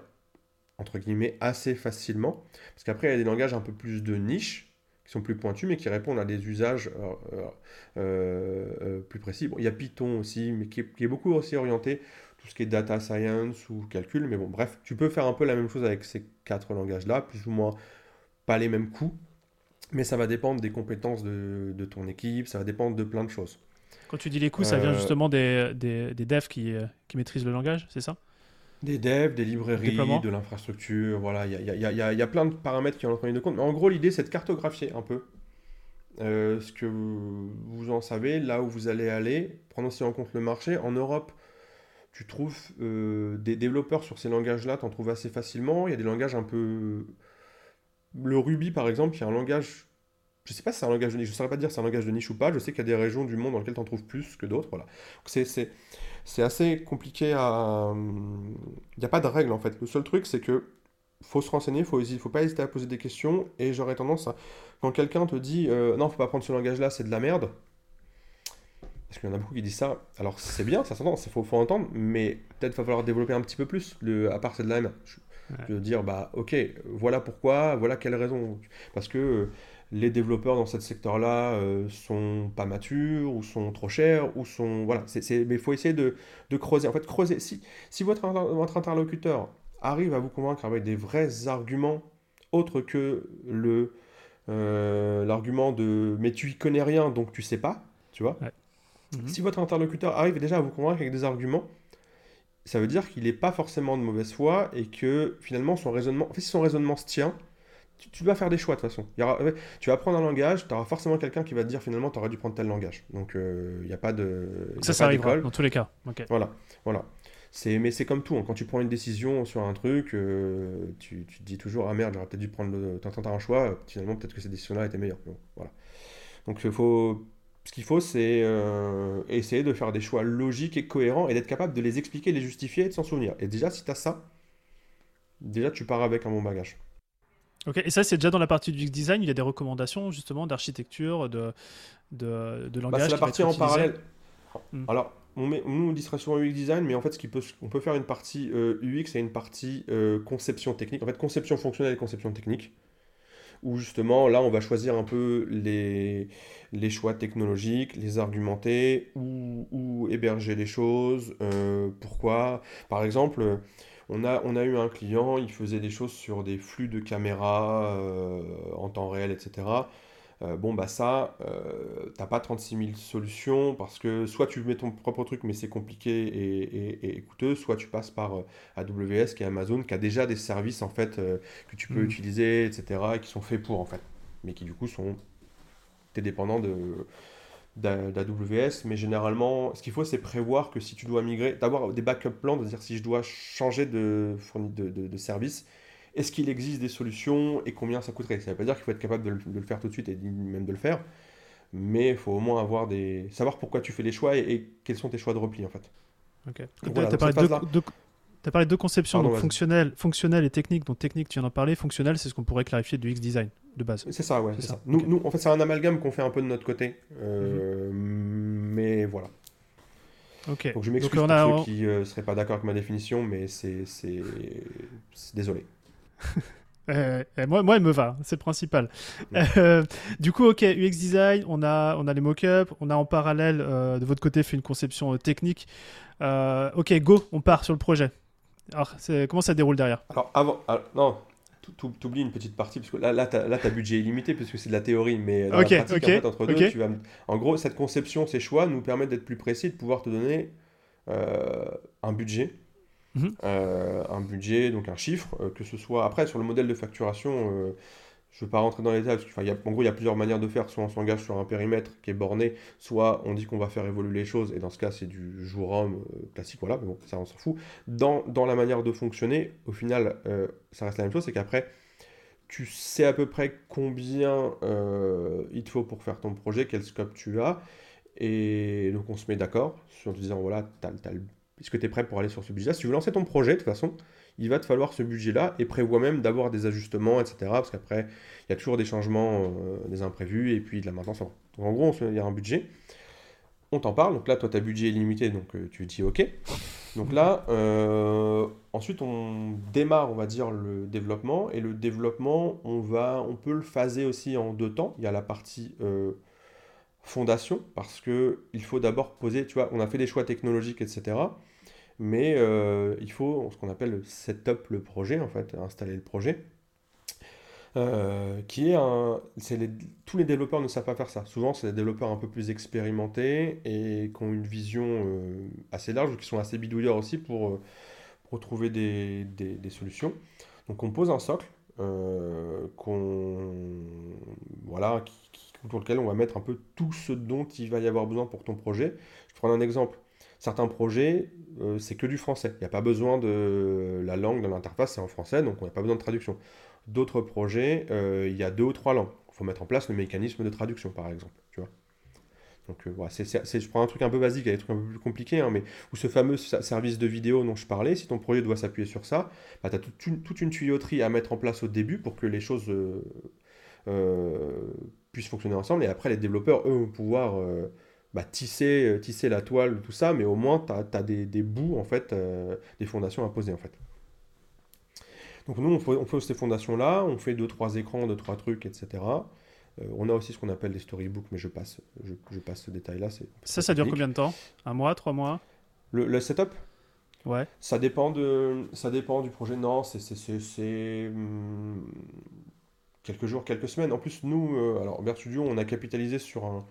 [SPEAKER 1] entre guillemets, assez facilement. Parce qu'après, il y a des langages un peu plus de niche, sont plus pointus, mais qui répondent à des usages plus précis. Il y a Python aussi, mais qui est, beaucoup aussi orienté tout ce qui est data science ou calcul. Mais bon, bref, tu peux faire un peu la même chose avec ces quatre langages-là, plus ou moins pas les mêmes coûts, mais ça va dépendre des compétences de, ton équipe, ça va dépendre de plein de choses.
[SPEAKER 2] Quand tu dis les coûts, ça vient justement des, des, devs qui, qui maîtrisent le langage, c'est ça
[SPEAKER 1] des devs, des librairies, de l'infrastructure, voilà, il y a, y, a, y a, plein de paramètres qui en ligne de compte. Mais en gros, l'idée, c'est de cartographier un peu euh, ce que vous en savez, là où vous allez aller, prendre aussi en compte le marché. En Europe, tu trouves euh, des développeurs sur ces langages-là, tu en trouves assez facilement. Il y a des langages un peu... Le Ruby, par exemple, qui est un langage... Je sais pas si c'est un langage de niche, je ne saurais pas dire si c'est un langage de niche ou pas. Je sais qu'il y a des régions du monde dans lesquelles tu en trouves plus que d'autres. Voilà. C'est assez compliqué à. Il n'y a pas de règle en fait. Le seul truc, c'est que faut se renseigner, il faut, faut pas hésiter à poser des questions. Et j'aurais tendance à. Quand quelqu'un te dit euh, non, faut pas prendre ce langage-là, c'est de la merde. Parce qu'il y en a beaucoup qui disent ça. Alors c'est bien, ça s'entend, il faut, faut, entendre, mais peut-être va falloir développer un petit peu plus, le, à part c'est de la merde. Je, dire, bah ok, voilà pourquoi, voilà quelle raison. Parce que les développeurs dans ce secteur-là euh, sont pas matures, ou sont trop chers, ou sont... Voilà, c'est, mais il faut essayer de, creuser. En fait, creuser. Si, si votre, votre interlocuteur arrive à vous convaincre avec des vrais arguments, autres que le, euh, l'argument de « mais tu y connais rien, donc tu sais pas », tu vois mhm. Si votre interlocuteur arrive déjà à vous convaincre avec des arguments, ça veut dire qu'il n'est pas forcément de mauvaise foi et que finalement son raisonnement, en fait, si son raisonnement se tient, tu, dois faire des choix de toute façon. tu vas prendre un langage, tu auras forcément quelqu'un qui va te dire finalement tu aurais dû prendre tel langage. Donc il euh, n'y a pas de.
[SPEAKER 2] Ça, ça arrivera dans tous les cas.
[SPEAKER 1] Voilà, voilà. Mais c'est comme tout, hein. quand tu prends une décision sur un truc, euh, tu, tu, te dis toujours Ah merde, j'aurais peut-être dû prendre le. T'entends un choix, finalement peut-être que cette décision-là était meilleure. voilà. Donc faut. Ce qu'il faut, c'est euh, essayer de faire des choix logiques et cohérents et d'être capable de les expliquer, les justifier et de s'en souvenir. Et déjà, si tu as ça, déjà tu pars avec un bon bagage.
[SPEAKER 2] Ok, et ça, c'est déjà dans la partie du design, il y a des recommandations justement d'architecture, de, de, de bah, langage.
[SPEAKER 1] c'est la partie en parallèle. Hmm. Alors, on, met, nous, on dit souvent UX design, mais en fait, ce peut, on peut faire une partie euh, UX et une partie euh, conception technique. En fait, conception fonctionnelle et conception technique. Où justement, là, on va choisir un peu les, les choix technologiques, les argumenter, où, où héberger les choses, euh, pourquoi. Par exemple on a, on a eu un client, il faisait des choses sur des flux de caméras euh, en temps réel, etc. Euh, bon, bah ça, euh, t'as pas 36 000 solutions parce que soit tu mets ton propre truc, mais c'est compliqué et, coûteux, soit tu passes par AWS, qui est Amazon, qui a déjà des services en fait que tu peux mmh. utiliser, etc. et qui sont faits pour en fait, mais qui du coup sont. T'es dépendant de d'AWS, mais généralement, ce qu'il faut, c'est prévoir que si tu dois migrer, d'avoir des backup plans, de dire si je dois changer de, de, de, service, est-ce qu'il existe des solutions et combien ça coûterait? Ça ne veut pas dire qu'il faut être capable de le, faire tout de suite et même de le faire, mais il faut au moins avoir des... savoir pourquoi tu fais les choix et, quels sont tes choix de repli en fait.
[SPEAKER 2] Ok. tu as parlé de deux conceptions, donc fonctionnel, fonctionnel et technique. Donc technique, tu viens d'en parler. Fonctionnel, c'est ce qu'on pourrait clarifier du X-Design de base.
[SPEAKER 1] C'est ça, ouais. C'est ça. Nous, nous, en fait, c'est un amalgame qu'on fait un peu de notre côté. Euh, Mais voilà.
[SPEAKER 2] Ok.
[SPEAKER 1] Donc je m'excuse pour a... ceux qui ne euh, seraient pas d'accord avec ma définition, mais c'est. Désolé.
[SPEAKER 2] Euh, moi, moi, elle me va, c'est le principal. Euh, du coup, ok, UX design, on a, on a les mock-ups, on a en parallèle de votre côté fait une conception technique. ok, go, on part sur le projet. Alors, comment ça déroule derrière?
[SPEAKER 1] Alors, avant, non, oublies une petite partie, parce que là, là, tu as, budget illimité, parce que c'est de la théorie, mais dans la pratique, en, fait, entre deux, tu vas... En gros, cette conception, ces choix nous permettent d'être plus précis, de pouvoir te donner euh, un budget, mhm. euh, un budget, donc un chiffre, euh, que ce soit après sur le modèle de facturation je ne veux pas rentrer dans les détails, parce qu'en gros, il y a plusieurs manières de faire. Soit on s'engage sur un périmètre qui est borné, soit on dit qu'on va faire évoluer les choses, et dans ce cas, c'est du jour homme euh, classique, voilà, mais bon, ça, on s'en fout. Dans, la manière de fonctionner, au final, euh, ça reste la même chose, c'est qu'après, tu sais à peu près combien euh, il te faut pour faire ton projet, quel scope tu as, et donc on se met d'accord sur te disant, voilà, est-ce que tu es prêt pour aller sur ce budget-là Si tu veux lancer ton projet, de toute façon, il va te falloir ce budget-là et prévoit même d'avoir des ajustements, etc. Parce qu'après, il y a toujours des changements, euh, des imprévus et puis de la maintenance. En gros, il y a un budget. On t'en parle. Donc là, toi, ta budget est limité, donc euh, tu dis OK. Donc là, euh, ensuite, on démarre, on va dire, le développement. Et le développement, on, va, on peut le phaser aussi en deux temps. Il y a la partie fondation, parce qu'il faut d'abord poser, tu vois, on a fait des choix technologiques, etc. Mais euh, il faut ce qu'on appelle le setup le projet, en fait, installer le projet. Euh, qui est tous les développeurs ne savent pas faire ça. Souvent, c'est des développeurs un peu plus expérimentés et qui ont une vision euh, assez large ou qui sont assez bidouilleurs aussi pour, euh, pour trouver des, solutions. Donc, on pose un socle qu'on voilà, autour lequel on va mettre un peu tout ce dont il va y avoir besoin pour ton projet. Je prends un exemple. Certains projets, c'est que du français. Il n'y a pas besoin de la langue de l'interface, c'est en français, donc on n'a pas besoin de traduction. D'autres projets, euh, il y a deux ou trois langues. Il faut mettre en place le mécanisme de traduction, par exemple. Tu vois donc euh, voilà, c'est, je prends un truc un peu basique, il y a des trucs un peu plus compliqués, hein, mais où ce fameux service de vidéo dont je parlais, si ton projet doit s'appuyer sur ça, bah, tu as toute une, tuyauterie à mettre en place au début pour que les choses euh, puissent fonctionner ensemble, et après les développeurs, eux, vont pouvoir bah, tisser, tisser la toile, tout ça, mais au moins tu as, des, des, bouts, en fait, des fondations à poser, en fait. Donc nous, on fait, ces fondations-là, on fait deux, trois écrans, deux, trois trucs, etc. Euh, on a aussi ce qu'on appelle des storybooks, mais je passe, je, passe ce détail-là.
[SPEAKER 2] Ça, ça dure combien de temps? Un mois, trois mois?
[SPEAKER 1] Le, setup?
[SPEAKER 2] Ouais.
[SPEAKER 1] Ça dépend, de, ça dépend du projet. Non, c'est hum, quelques jours, quelques semaines. En plus, nous, euh, alors Bear Studio, on a capitalisé sur un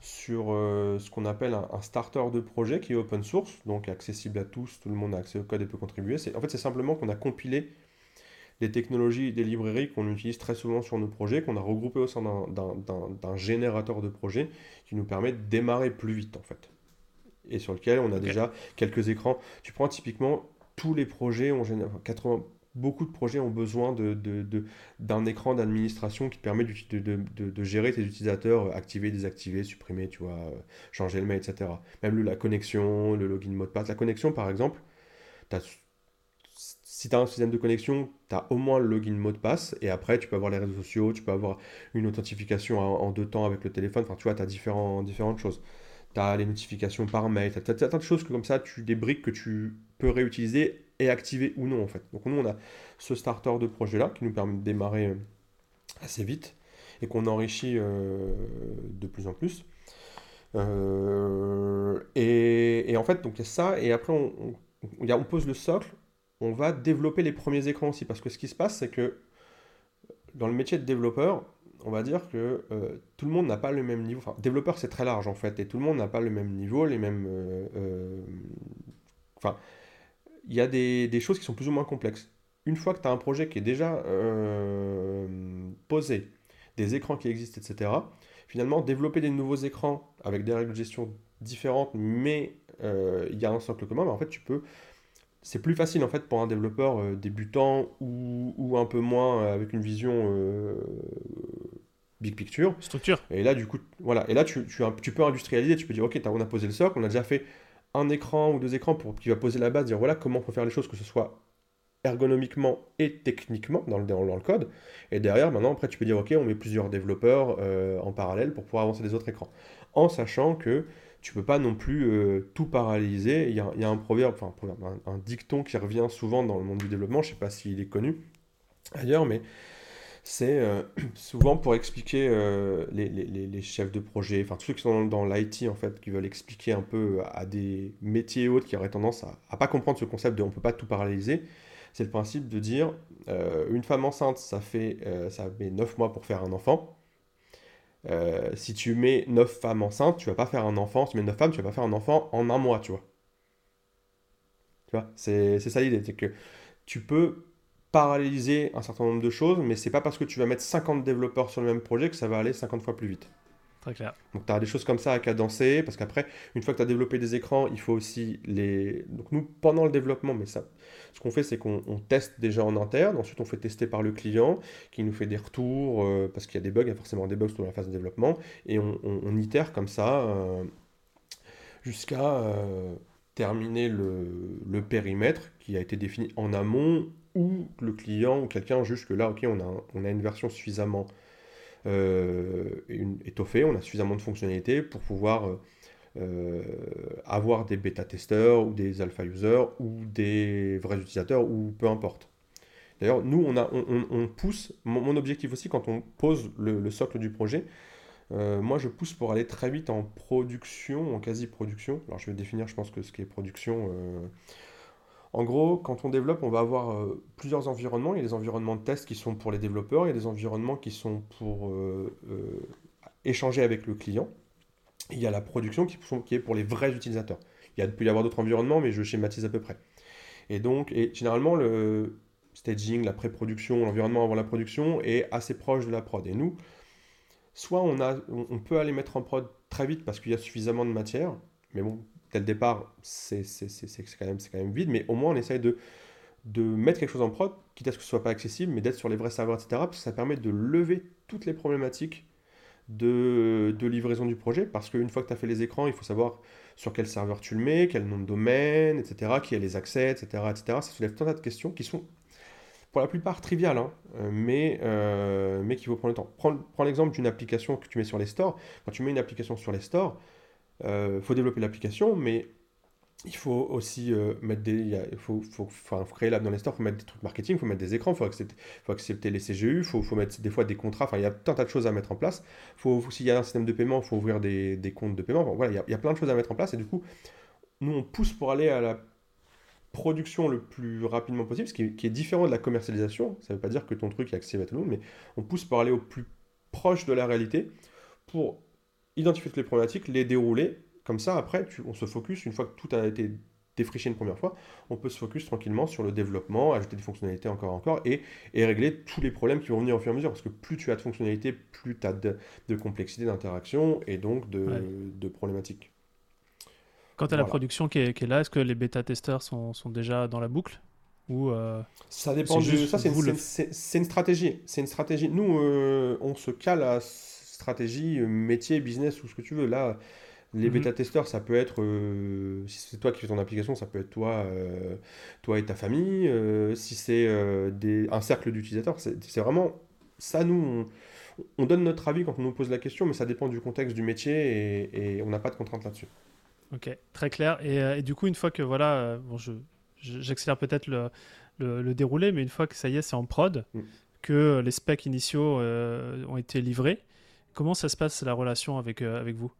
[SPEAKER 1] sur euh, ce qu'on appelle un, starter de projet qui est open source, donc accessible à tous, tout le monde a accès au code et peut contribuer. En fait, c'est simplement qu'on a compilé des technologies des librairies qu'on utilise très souvent sur nos projets, qu'on a regroupé au sein d'un générateur de projet qui nous permet de démarrer plus vite en fait. Et sur lequel on a déjà quelques écrans. Tu prends typiquement tous les projets, général, 80, beaucoup de projets ont besoin d'un de, de, écran d'administration qui permet de, gérer tes utilisateurs, activer, désactiver, supprimer, tu vois, changer le mail, etc. Même la connexion, le login mot de passe. La connexion, par exemple, si tu as un système de connexion, tu as au moins le login mot de passe, et après tu peux avoir les réseaux sociaux, tu peux avoir une authentification en, deux temps avec le téléphone, enfin tu vois, tu as différentes choses. Tu as les notifications par mail, tu as, certaines choses que comme ça, tu, des briques que tu peux réutiliser et activer ou non en fait. Donc nous on a ce starter de projet là qui nous permet de démarrer euh, assez vite et qu'on enrichit euh, de plus en plus. Euh, et, en fait, donc il y a ça, et après on, on pose le socle, on va développer les premiers écrans aussi. Parce que ce qui se passe, c'est que dans le métier de développeur, on va dire que tout le monde n'a pas le même niveau. Enfin, développeur, c'est très large en fait, et tout le monde n'a pas le même niveau, les mêmes. Enfin, il y a des, des, choses qui sont plus ou moins complexes. Une fois que tu as un projet qui est déjà posé, des écrans qui existent, etc., finalement, développer des nouveaux écrans avec des règles de gestion différentes, mais il y a un socle commun, mais en fait, tu peux c'est plus facile en fait pour un développeur euh, débutant ou, un peu moins euh, avec une vision euh, big picture.
[SPEAKER 2] Structure.
[SPEAKER 1] Et là, du coup, voilà. Et là, tu, tu, peux industrialiser. Tu peux dire, ok, on a posé le socle, on a déjà fait un écran ou deux écrans pour qui va poser la base, dire voilà comment on peut faire les choses, que ce soit ergonomiquement et techniquement dans le, dans le code. Et derrière, maintenant, après, tu peux dire ok, on met plusieurs développeurs en parallèle pour pouvoir avancer les autres écrans, en sachant que tu peux pas non plus euh, tout paralyser. Il y, a, un proverbe, enfin un, dicton qui revient souvent dans le monde du développement, je sais pas s'il est connu ailleurs, mais c'est euh, souvent pour expliquer euh, les, chefs de projet, enfin tous ceux qui sont dans, l'IT en fait, qui veulent expliquer un peu à des métiers et autres qui auraient tendance à, ne pas comprendre ce concept de on peut pas tout paralyser. C'est le principe de dire une femme enceinte, ça fait ça met 9 mois pour faire un enfant. Euh, si tu mets 9 femmes enceintes, tu vas pas faire un enfant. Si tu mets 9 femmes, tu vas pas faire un enfant en un mois, tu vois. Tu vois, c'est ça l'idée. C'est que tu peux paralléliser un certain nombre de choses, mais c'est pas parce que tu vas mettre 50 développeurs sur le même projet que ça va aller 50 fois plus vite. Donc tu as des choses comme ça à cadencer, parce qu'après, une fois que tu as développé des écrans, il faut aussi les... Donc nous, pendant le développement, mais ça, ce qu'on fait, c'est qu'on teste déjà en interne, ensuite on fait tester par le client, qui nous fait des retours, euh, parce qu'il y a des bugs, il y a forcément des bugs dans la phase de développement, et on, on, itère comme ça euh, jusqu'à euh, terminer le, le, périmètre qui a été défini en amont, ou le client ou quelqu'un juge que là, ok, on a, on a une version suffisamment euh, étoffé, on a suffisamment de fonctionnalités pour pouvoir euh, avoir des bêta-testeurs ou des alpha-users ou des vrais utilisateurs ou peu importe. D'ailleurs, nous, on, a, on, pousse, mon, objectif aussi quand on pose le, socle du projet, moi je pousse pour aller très vite en production, en quasi-production. Alors je vais définir, je pense que ce qui est production, en gros, quand on développe, on va avoir euh, plusieurs environnements. Il y a des environnements de test qui sont pour les développeurs, il y a des environnements qui sont pour euh, euh, échanger avec le client. il y a la production qui, est pour les vrais utilisateurs. Il, peut y avoir d'autres environnements, mais je schématise à peu près. Et donc, généralement, le staging, la pré-production, l'environnement avant la production est assez proche de la prod. Et nous, soit on, a, on peut aller mettre en prod très vite parce qu'il y a suffisamment de matière, mais bon, dès le départ, c'est quand, même, quand même vide, mais au moins on essaye de, de mettre quelque chose en prod, quitte à ce que ce soit pas accessible, mais d'être sur les vrais serveurs, etc. Parce que ça permet de lever toutes les problématiques de, de livraison du projet, parce qu'une fois que tu as fait les écrans, il faut savoir sur quel serveur tu le mets, quel nom de domaine, etc., qui a les accès, etc., etc. Ça soulève tant de questions qui sont pour la plupart triviales, hein, mais, euh, mais qu'il faut prendre le temps. Prends, prends l'exemple d'une application que tu mets sur les stores. Quand tu mets une application sur les stores, il euh, faut développer l'application, mais il faut aussi euh, mettre des. Il faut, faut, faut, créer l'app dans les stores, il faut mettre des trucs marketing, il faut mettre des écrans, il faut accepter, faut accepter les CGU, il faut, faut, mettre des fois des contrats, enfin il y a un tas de choses à mettre en place. Faut, S'il y a un système de paiement, il faut ouvrir des, des comptes de paiement. voilà, il y, a, il y, a, plein de choses à mettre en place et du coup, nous on pousse pour aller à la production le plus rapidement possible, ce qui est, qui est différent de la commercialisation. Ça ne veut pas dire que ton truc est accessible à tout le monde, mais on pousse pour aller au plus proche de la réalité pour identifier toutes les problématiques, les dérouler. Comme ça, après, on se focus, une fois que tout a été défriché une première fois, on peut se focus tranquillement sur le développement, ajouter des fonctionnalités encore encore et, et régler tous les problèmes qui vont venir au fur et à mesure. Parce que plus tu as de fonctionnalités, plus tu as de, complexité d'interaction et donc de, problématiques.
[SPEAKER 2] Quant à la production qui est, là, est-ce que les bêta-testeurs sont, déjà dans la boucle ou euh,
[SPEAKER 1] Ça dépend de ça, c'est une, stratégie. C'est une stratégie. Nous, euh, on se cale à stratégie, euh, métier, business ou ce que tu veux. Là, les mhm. bêta-testeurs, ça peut être, euh, si c'est toi qui fais ton application, ça peut être toi, euh, toi et ta famille. si c'est un cercle d'utilisateurs, c'est vraiment ça, nous, on, donne notre avis quand on nous pose la question, mais ça dépend du contexte du métier et, on n'a pas de contraintes là-dessus.
[SPEAKER 2] Ok, très clair. Et, du coup, une fois que voilà, bon, je, j'accélère peut-être le, le, déroulé, mais une fois que ça y est, c'est en prod, mm. que les specs initiaux ont été livrés, Comment ça se passe la relation avec, euh, avec vous?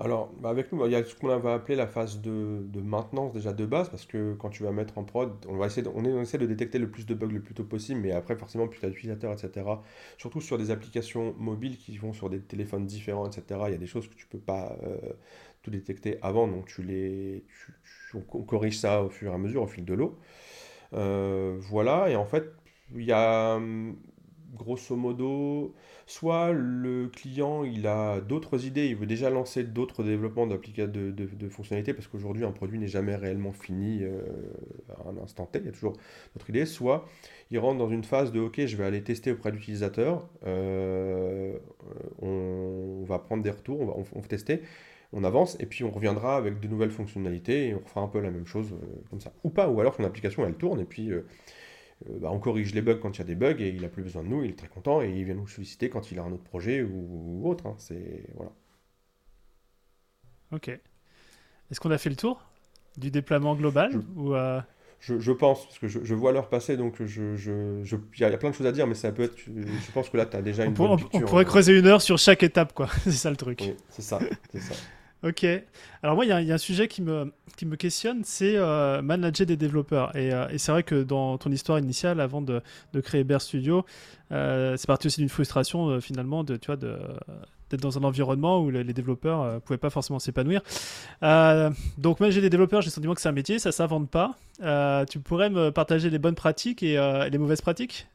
[SPEAKER 1] Alors, bah, avec nous, il y a ce qu'on va appeler la phase de, maintenance déjà de base, parce que quand tu vas mettre en prod, on, va essayer de, on, essaie de détecter le plus de bugs le plus tôt possible, mais après, forcément, plus tu as d'utilisateurs, etc., surtout sur des applications mobiles qui vont sur des téléphones différents, etc., il y a des choses que tu peux pas euh, tout détecter avant, donc tu les, on corrige ça au fur et à mesure, au fil de l'eau. Euh, voilà, et en fait, il y a hum, grosso modo, soit le client il a d'autres idées, il veut déjà lancer d'autres développements de, de, fonctionnalités, parce qu'aujourd'hui un produit n'est jamais réellement fini euh, à un instant T, il y a toujours d'autres idées, soit il rentre dans une phase de ok, je vais aller tester auprès d'utilisateurs, euh, on, va prendre des retours, on va, on, tester, on avance et puis on reviendra avec de nouvelles fonctionnalités et on fera un peu la même chose euh, comme ça. Ou pas, ou alors son application elle tourne et puis bah, on corrige les bugs quand il y a des bugs et il n'a plus besoin de nous, il est très content et il vient nous solliciter quand il a un autre projet ou, autre. Hein. C'est voilà.
[SPEAKER 2] Ok. Est-ce qu'on a fait le tour du déploiement global je, ou euh,
[SPEAKER 1] je, pense, parce que je, vois l'heure passer, donc je, il y, a plein de choses à dire, mais ça peut être. Je pense que là, tu as déjà une
[SPEAKER 2] on, on pourrait hein. creuser une heure sur chaque étape, quoi. c'est ça le truc.
[SPEAKER 1] c'est ça, c'est ça.
[SPEAKER 2] Ok. Alors moi, il y, a un sujet qui me, qui me questionne, c'est euh, manager des développeurs. Euh, et, c'est vrai que dans ton histoire initiale, avant de, de créer Bear Studio, euh, c'est parti aussi d'une frustration finalement de, tu vois, de, d'être dans un environnement où les développeurs ne pouvaient pas forcément s'épanouir. donc manager des développeurs, j'ai le sentiment que c'est un métier, ça ne s'invente pas. tu pourrais me partager les bonnes pratiques et les mauvaises pratiques?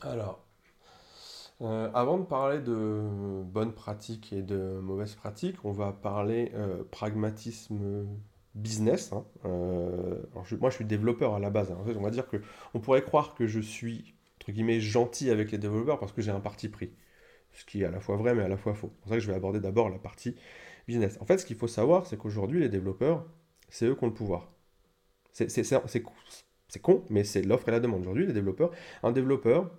[SPEAKER 1] Alors, euh, avant de parler de bonnes pratiques et de mauvaises pratiques, on va parler euh, pragmatisme business. Hein. Euh, moi, je suis développeur à la base. Hein. on va dire que on pourrait croire que je suis entre guillemets gentil avec les développeurs parce que j'ai un parti pris, ce qui est à la fois vrai mais à la fois faux. C'est pour ça que je vais aborder d'abord la partie business. En fait, ce qu'il faut savoir, c'est qu'aujourd'hui, les développeurs, c'est eux qui ont le pouvoir. C'est con, mais c'est l'offre et la demande. Aujourd'hui, les développeurs, un développeur,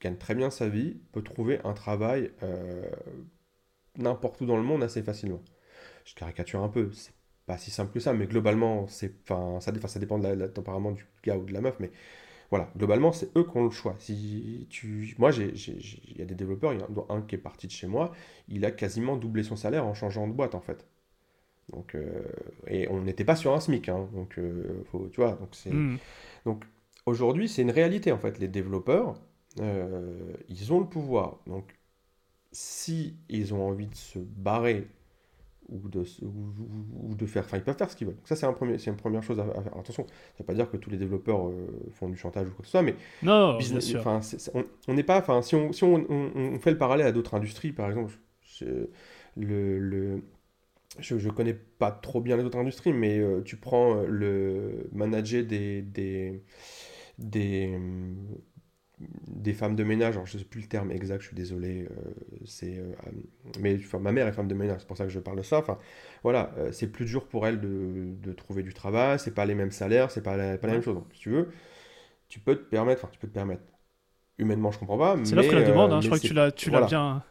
[SPEAKER 1] gagne très bien sa vie, peut trouver un travail euh, n'importe où dans le monde assez facilement. Je caricature un peu, c'est pas si simple que ça, mais globalement, c'est, ça, ça dépend de la, tempérament du gars ou de la meuf, mais voilà, globalement, c'est eux qui ont le choix. Si tu... Moi, il y a des développeurs, il y en a un qui est parti de chez moi, il a quasiment doublé son salaire en changeant de boîte, en fait. Donc, euh, et on n'était pas sur un SMIC, hein, donc, euh, faut, tu vois, donc c'est... Hmm. Donc, aujourd'hui, c'est une réalité, en fait. Les développeurs, euh, ils ont le pouvoir. Donc, si ils ont envie de se barrer ou de, ou, de faire. Enfin, ils peuvent faire ce qu'ils veulent. ça, c'est un premier, une première chose à, faire. Attention, ça ne veut pas dire que tous les développeurs euh, font du chantage ou quoi que ce soit, mais.
[SPEAKER 2] Non, bien sûr.
[SPEAKER 1] on n'est pas. Enfin, si, on, si on, on, fait le parallèle à d'autres industries, par exemple, le, le, je ne connais pas trop bien les autres industries, mais euh, tu prends le manager des, des, des, des femmes de ménage, alors je ne sais plus le terme exact, je suis désolé, euh, c'est, euh, mais enfin, ma mère est femme de ménage, c'est pour ça que je parle de ça. Enfin, voilà, euh, c'est plus dur pour elle de, de, trouver du travail, c'est pas les mêmes salaires, c'est pas la, pas la même chose. Donc, si tu veux, tu peux te permettre, enfin, tu peux te permettre. Humainement, je comprends pas.
[SPEAKER 2] C'est l'offre que la demande, hein, je crois que tu l'as, tu l'as bien.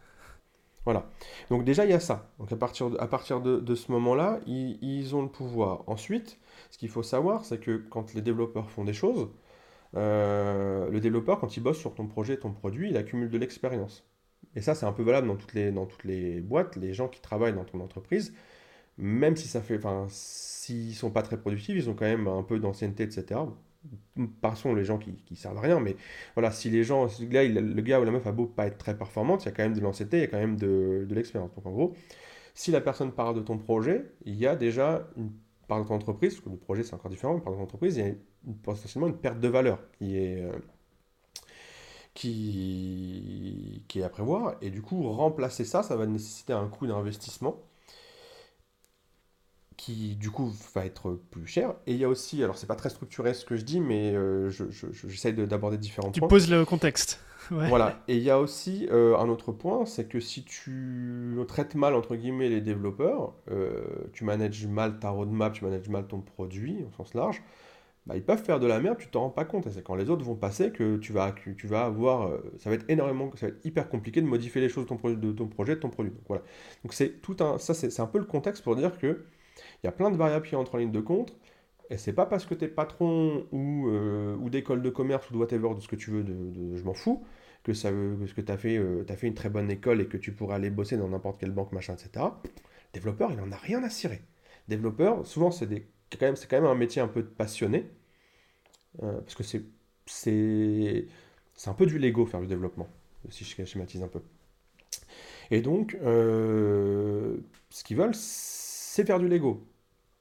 [SPEAKER 1] Voilà. Donc déjà, il y a ça. Donc à partir de, à partir de, de ce moment-là, ils, ils, ont le pouvoir. Ensuite, ce qu'il faut savoir, c'est que quand les développeurs font des choses, euh, le développeur, quand il bosse sur ton projet, ton produit, il accumule de l'expérience. Et ça, c'est un peu valable dans toutes, les, dans toutes les boîtes. Les gens qui travaillent dans ton entreprise, même si ça fait, enfin, s'ils sont pas très productifs, ils ont quand même un peu d'ancienneté, etc. Passons les gens qui, qui servent à rien, mais voilà, si les gens, le gars, ou la meuf a beau pas être très performante, il y a quand même de l'ancienneté, il y a quand même de, de l'expérience. Donc en gros, si la personne parle de ton projet, il y a déjà une de ton entreprise, parce que le projet c'est encore différent, mais par ton entreprise, il y a potentiellement une perte de valeur qui est, euh, qui, qui est à prévoir. Et du coup, remplacer ça, ça va nécessiter un coût d'investissement qui du coup va être plus cher. Et il y a aussi, alors c'est pas très structuré ce que je dis, mais euh, j'essaie d'aborder différents
[SPEAKER 2] tu
[SPEAKER 1] points.
[SPEAKER 2] Tu poses le contexte.
[SPEAKER 1] Voilà. Et il y a aussi euh, un autre point, c'est que si tu traites mal entre guillemets les développeurs, tu manages mal ta roadmap, tu manages mal ton produit au sens large, bah, ils peuvent faire de la merde, tu t'en rends pas compte. Et c'est quand les autres vont passer que tu vas, tu vas avoir. Euh, ça va être énormément. Ça va être hyper compliqué de modifier les choses de ton, projet, de ton produit. Donc voilà. Donc c'est tout un. Ça, c'est un peu le contexte pour dire que il y a plein de variables qui entrent en ligne de compte. Et c'est pas parce que tu es patron ou, euh, ou d'école de commerce ou de whatever, de ce que tu veux, je m'en fous, que, que, tu as, euh, fait une très bonne école et que tu pourrais aller bosser dans n'importe quelle banque, machin, etc. Développeur, il en a rien à cirer. Développeur, souvent, c'est quand même, quand même un métier un peu passionné, euh, parce que c'est un peu du Lego faire du développement, si je schématise un peu. Et donc, euh, ce qu'ils veulent, c'est faire du Lego.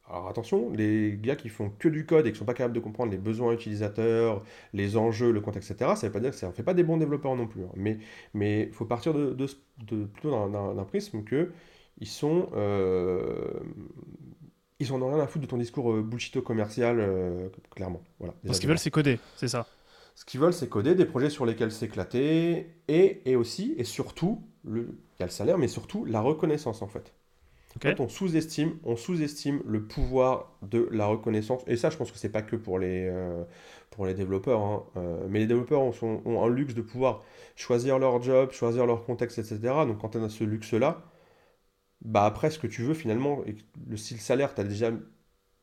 [SPEAKER 1] Alors attention, les gars qui font que du code et qui sont pas capables de comprendre les besoins utilisateurs, les enjeux, le contexte, etc., ça veut pas dire que ça ne fait pas des bons développeurs non plus. Hein. Mais il faut partir de, de, plutôt d'un prisme que ils sont euh, ils en ont rien à foutre de ton discours euh, bullshito commercial, euh, clairement. Voilà,
[SPEAKER 2] ce qu'ils veulent, c'est coder, c'est ça?
[SPEAKER 1] Ce qu'ils veulent, c'est coder des projets sur lesquels s'éclater, et, et aussi, et surtout, il y a le salaire, mais surtout la reconnaissance, en fait. On sous-estime, on sous-estime le pouvoir de la reconnaissance, et ça, je pense que c'est pas que pour les, euh, pour les développeurs, hein. mais les développeurs ont, un luxe de pouvoir choisir leur job, choisir leur contexte, etc. Donc quand on a ce luxe-là, bah après, ce que tu veux finalement, et le, si le salaire, tu as déjà.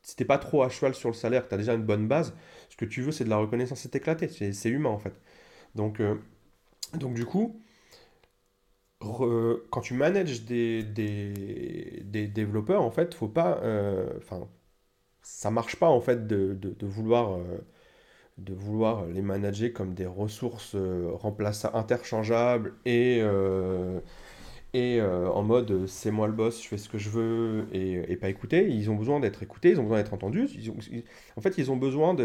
[SPEAKER 1] Si t'es pas trop à cheval sur le salaire, tu as déjà une bonne base, ce que tu veux, c'est de la reconnaissance, c'est éclaté, c'est humain en fait. Donc, euh, donc du coup, quand tu manages des, développeurs, en fait, faut pas. Euh, enfin, ça marche pas en fait de. Euh, vouloir les manager comme des ressources remplaçables, interchangeables et, euh, en mode euh, c'est moi le boss, je fais ce que je veux et, pas écouter. Ils ont besoin d'être écoutés, ils ont besoin d'être entendus. en fait, ils ont besoin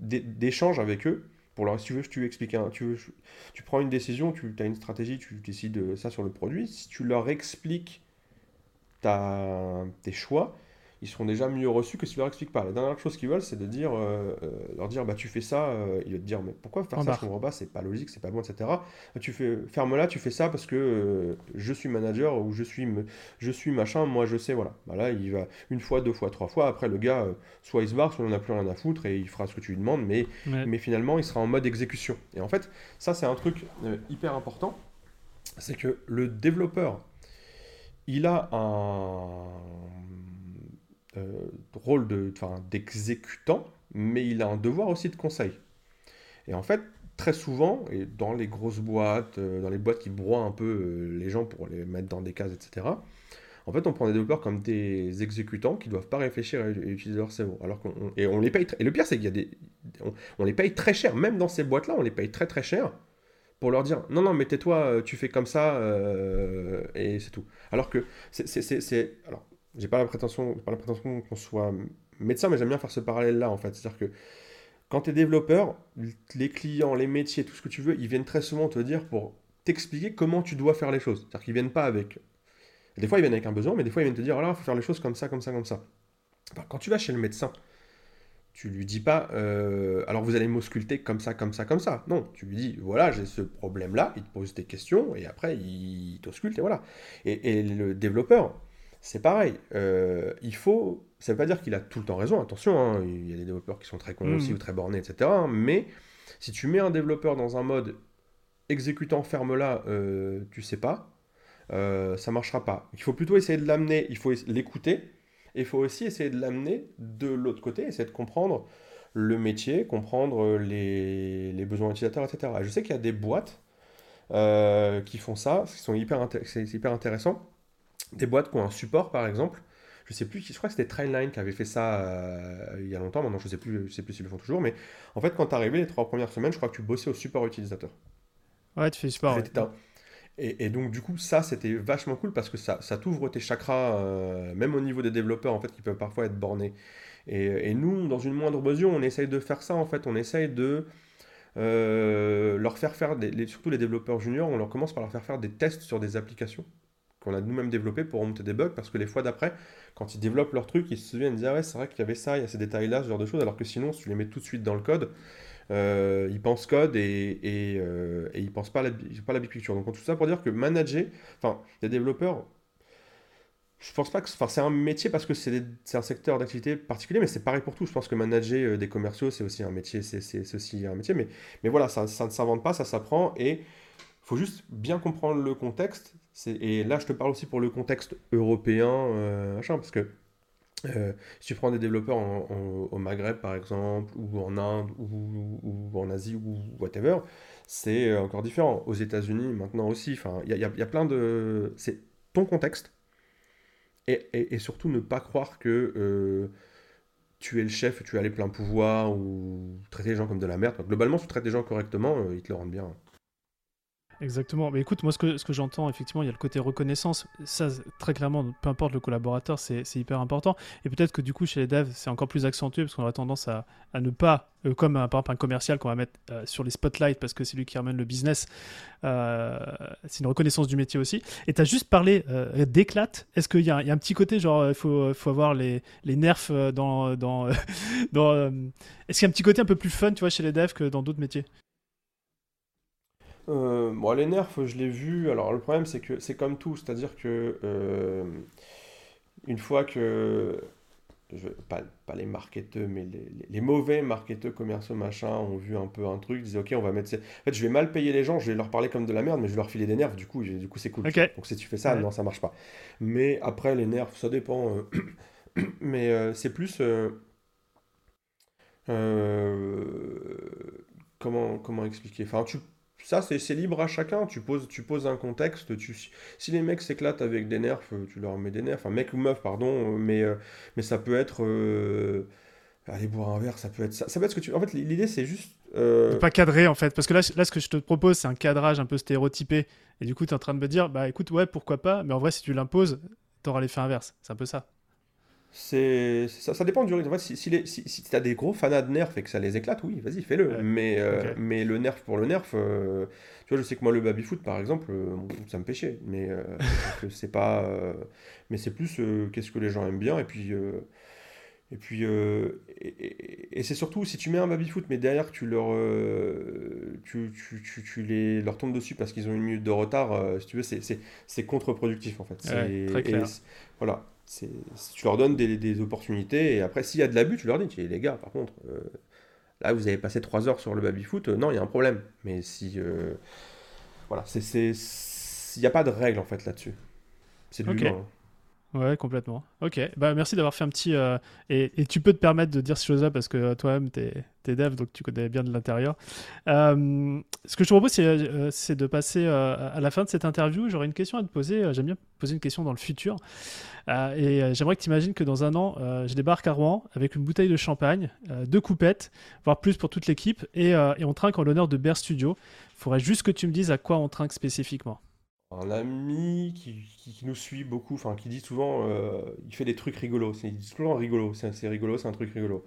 [SPEAKER 1] d'échanges avec eux. Pour leur, si tu veux, tu expliques, veux, tu prends une décision, tu as une stratégie, tu décides ça sur le produit. Si tu leur expliques tes choix, ils seront déjà mieux reçus que si tu leur expliques pas. La dernière chose qu'ils veulent, c'est de dire, euh, euh, leur dire, bah tu fais ça, euh, ils vont te dire, mais pourquoi faire ça, je comprends pas, c'est pas logique, c'est pas bon, etc. Tu fais, ferme-la, tu fais ça parce que je suis manager ou je suis, je suis machin, moi je sais, voilà. Bah là, il va une fois, deux fois, trois fois, après le gars, soit il se barre, soit il n'en a plus rien à foutre et il fera ce que tu lui demandes, mais, mais finalement, il sera en mode exécution. Et en fait, ça c'est un truc hyper important, c'est que le développeur il a un rôle d'exécutant, mais il a un devoir aussi de conseil. Et en fait, très souvent, et dans les grosses boîtes, euh, dans les boîtes qui broient un peu euh, les gens pour les mettre dans des cases, etc., en fait, on prend des développeurs comme des exécutants qui ne doivent pas réfléchir et, utiliser leur cerveau. Et on les paye. Le pire, c'est qu'il y a des, on, les paye très cher. Même dans ces boîtes-là, on les paye très très cher pour leur dire non non mais tais-toi, euh, tu fais comme ça et c'est tout. Alors que c'est, alors j'ai pas la prétention, pas la prétention qu'on soit médecin, mais j'aime bien faire ce parallèle-là en fait. C'est-à-dire que quand tu es développeur, les clients, les métiers, tout ce que tu veux, ils viennent très souvent te dire pour t'expliquer comment tu dois faire les choses. C'est-à-dire qu'ils viennent pas avec. Des fois, ils viennent avec un besoin, mais des fois, ils viennent te dire il faut faire les choses comme ça, comme ça, comme ça. quand tu vas chez le médecin, tu lui dis pas euh, alors vous allez m'ausculter comme ça, comme ça, comme ça. Non, tu lui dis voilà, j'ai ce problème-là, il te pose des questions et après, il t'ausculte et voilà. Et le développeur, c'est pareil. Euh, il faut. Ça ne veut pas dire qu'il a tout le temps raison, attention, hein, il y a des développeurs qui sont très cons aussi mm. ou très bornés, etc. mais si tu mets un développeur dans un mode exécutant ferme-là, euh, tu sais pas, euh, ça marchera pas. Il faut plutôt essayer de l'amener, il faut l'écouter, et il faut aussi essayer de l'amener de l'autre côté, essayer de comprendre le métier, comprendre les, les besoins utilisateurs, etc. je sais qu'il y a des boîtes euh, qui font ça, qui sont hyper, c'est hyper intéressant des boîtes qui ont un support, par exemple. Je sais plus, je crois que c'était Trainline qui avait fait ça euh, il y a longtemps. Maintenant, je sais plus, je sais plus s'ils le font toujours. Mais en fait, quand tu arrivé les trois premières semaines, je crois que tu bossais au support utilisateur.
[SPEAKER 2] Ouais, tu fais support.
[SPEAKER 1] Et, donc, du coup, ça, c'était vachement cool parce que ça, ça t'ouvre tes chakras, euh, même au niveau des développeurs, en fait, qui peuvent parfois être bornés. Et, nous, dans une moindre mesure, on essaye de faire ça, en fait. On essaye de euh, leur faire faire, des, surtout les développeurs juniors, on leur commence par leur faire faire des tests sur des applications qu'on a nous-mêmes développé pour remonter des bugs, parce que les fois d'après, quand ils développent leur truc, ils se souviennent, ils disent Ah ouais, c'est vrai qu'il y avait ça, il y a ces détails-là, ce genre de choses, alors que sinon, si tu les mets tout de suite dans le code, euh, ils pensent code et, et, euh, ils pensent pas à la, pas la big. Donc, tout ça pour dire que manager, enfin, les développeurs, je pense pas que c'est un métier parce que c'est un secteur d'activité particulier, mais c'est pareil pour tout. Je pense que manager euh, des commerciaux, c'est aussi un métier, c'est aussi un métier, mais, mais voilà, ça, ça ne s'invente pas, ça s'apprend et faut juste bien comprendre le contexte. Et là, je te parle aussi pour le contexte européen, euh, parce que euh, si tu prends des développeurs au Maghreb, par exemple, ou en Inde, ou, en Asie, ou whatever, c'est encore différent. Aux États-Unis, maintenant aussi, il y a, plein de. C'est ton contexte. Et, surtout, ne pas croire que euh, tu es le chef, tu as les pleins pouvoirs, ou traiter les gens comme de la merde. Globalement, si tu traites les gens correctement, ils te le rendent bien.
[SPEAKER 2] Exactement. Mais écoute, moi, ce que, j'entends, effectivement, il y a le côté reconnaissance. Ça, très clairement, peu importe le collaborateur, c'est hyper important. Et peut-être que du coup, chez les devs, c'est encore plus accentué parce qu'on aurait tendance à, ne pas, euh, comme par exemple un commercial qu'on va mettre euh, sur les spotlights parce que c'est lui qui ramène le business, euh, c'est une reconnaissance du métier aussi. Et tu as juste parlé d'éclate. Est-ce qu'il y, a un petit côté, genre, il faut, avoir les, nerfs dans Est-ce qu'il y a un petit côté un peu plus fun, tu vois, chez les devs que dans d'autres métiers?
[SPEAKER 1] Euh, bon, les nerfs, je l'ai vu. Alors, le problème, c'est que c'est comme tout. C'est-à-dire que euh, une fois que. Je, pas, pas les marketeurs, mais les, les, mauvais marketeurs commerciaux machin ont vu un peu un truc, ils disaient ok, on va mettre. En fait, je vais mal payer les gens, je vais leur parler comme de la merde, mais je vais leur filer des nerfs, du coup, du coup c'est cool. Donc, si tu fais ça, non, ça marche pas. Mais après, les nerfs, ça dépend. Euh, mais c'est plus. comment, comment expliquer? Enfin, tu ça, c'est libre à chacun. Tu poses, tu poses un contexte. Tu, si les mecs s'éclatent avec des nerfs, euh, tu leur mets des nerfs. Enfin, mec ou meuf, pardon. Euh, mais, euh, mais ça peut être. aller boire un verre, ça peut être ça. Ça peut être ce que tu. En fait, l'idée, c'est juste.
[SPEAKER 2] De pas cadrer, en fait. Parce que là, là, ce que je te propose, c'est un cadrage un peu stéréotypé. Et du coup, tu es en train de me dire, bah écoute, ouais, pourquoi pas. Mais en vrai, si tu l'imposes, tu auras l'effet inverse. C'est un peu ça.
[SPEAKER 1] C'est ça, ça, dépend du rythme. En fait, si, si, si, si tu as des gros fanats de nerfs et que ça les éclate, oui, vas-y, fais-le. Mais, euh, mais le nerf pour le nerf, euh, tu vois, je sais que moi, le baby-foot, par exemple, euh, ça me pêchait. Mais c'est pas. mais c'est plus qu'est-ce que les gens aiment bien. Et puis. et puis, et, c'est surtout si tu mets un baby-foot, mais derrière tu leur, tu, tu, tu, tu, les, leur tombes dessus parce qu'ils ont une minute de retard, si tu veux, c'est contre-productif en fait.
[SPEAKER 2] très clair.
[SPEAKER 1] voilà tu leur donnes des, opportunités et après s'il y a de l'abus tu leur dis les gars par contre euh, là vous avez passé 3 heures sur le baby foot euh, non il y a un problème. Mais si euh, voilà c'est il n'y a pas de règle en fait là-dessus C'est de
[SPEAKER 2] Ouais, complètement. Ok, bah merci d'avoir fait un petit. Euh, et, et, tu peux te permettre de dire ces choses-là parce que toi-même, tu es, dev, donc tu connais bien de l'intérieur. Euh, ce que je te propose, c'est euh, de passer à la fin de cette interview. J'aurais une question à te poser. J'aime bien poser une question dans le futur. et j'aimerais que tu imagines que dans un an, je débarque à Rouen avec une bouteille de champagne, deux coupettes, voire plus pour toute l'équipe, et, et on trinque en l'honneur de Bear Studio. Il faudrait juste que tu me dises à quoi on trinque spécifiquement
[SPEAKER 1] un ami qui, nous suit beaucoup, enfin qui dit souvent, euh, il fait des trucs rigolos. Il dit toujours rigolo, c'est rigolo, c'est un truc rigolo.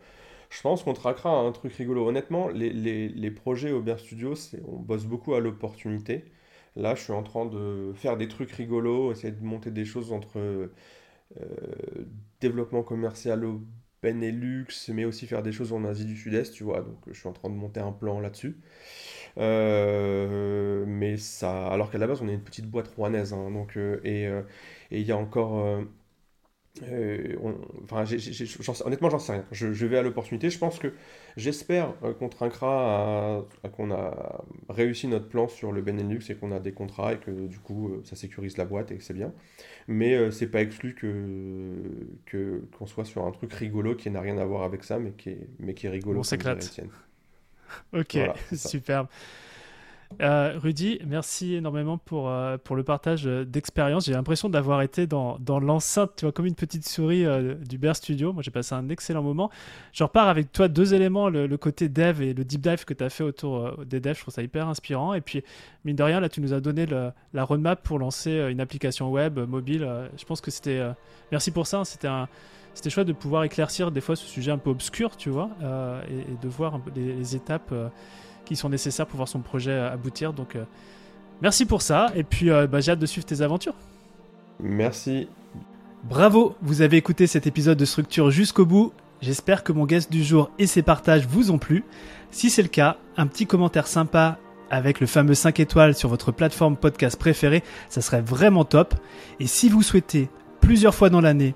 [SPEAKER 1] Je pense qu'on traquera un truc rigolo. Honnêtement, les, les, projets Aubert Studio, on bosse beaucoup à l'opportunité. Là, je suis en train de faire des trucs rigolos, essayer de monter des choses entre euh, développement commercial au Benelux, mais aussi faire des choses en Asie du Sud-Est, tu vois. Donc, je suis en train de monter un plan là-dessus. Euh, mais ça, alors qu'à la base, on est une petite boîte rouennaise. Hein, donc, euh, euh, et il y a encore. enfin, honnêtement, j'en sais rien. Je, vais à l'opportunité. Je pense que j'espère qu'on trinquera qu'on a réussi notre plan sur le Benelux et qu'on a des contrats et que du coup ça sécurise la boîte et que c'est bien. Mais c'est pas exclu que que qu'on soit sur un truc rigolo qui n'a rien à voir avec ça, mais qui est mais qui est rigolo.
[SPEAKER 2] On s'éclate. Ok, superbe. Euh, Rudy, merci énormément pour, euh, pour le partage euh, d'expérience. J'ai l'impression d'avoir été dans, dans l'enceinte, tu vois, comme une petite souris du Bear Studio. Moi, j'ai passé un excellent moment. Je repars avec toi deux éléments, le, côté dev et le deep dive que tu as fait autour des devs. Je trouve ça hyper inspirant. Et puis, mine de rien, là, tu nous as donné la roadmap pour lancer une application web mobile. je pense que c'était... merci pour ça. C'était un c'était chouette de pouvoir éclaircir des fois ce sujet un peu obscur, tu vois, euh, et, de voir un peu les, étapes euh, qui sont nécessaires pour voir son projet aboutir. Donc, euh, merci pour ça, et puis bah, j'ai hâte de suivre tes aventures.
[SPEAKER 1] Merci.
[SPEAKER 2] Bravo, vous avez écouté cet épisode de Structure jusqu'au bout. J'espère que mon guest du jour et ses partages vous ont plu. Si c'est le cas, un petit commentaire sympa avec le fameux 5 étoiles sur votre plateforme podcast préférée, ça serait vraiment top. Et si vous souhaitez plusieurs fois dans l'année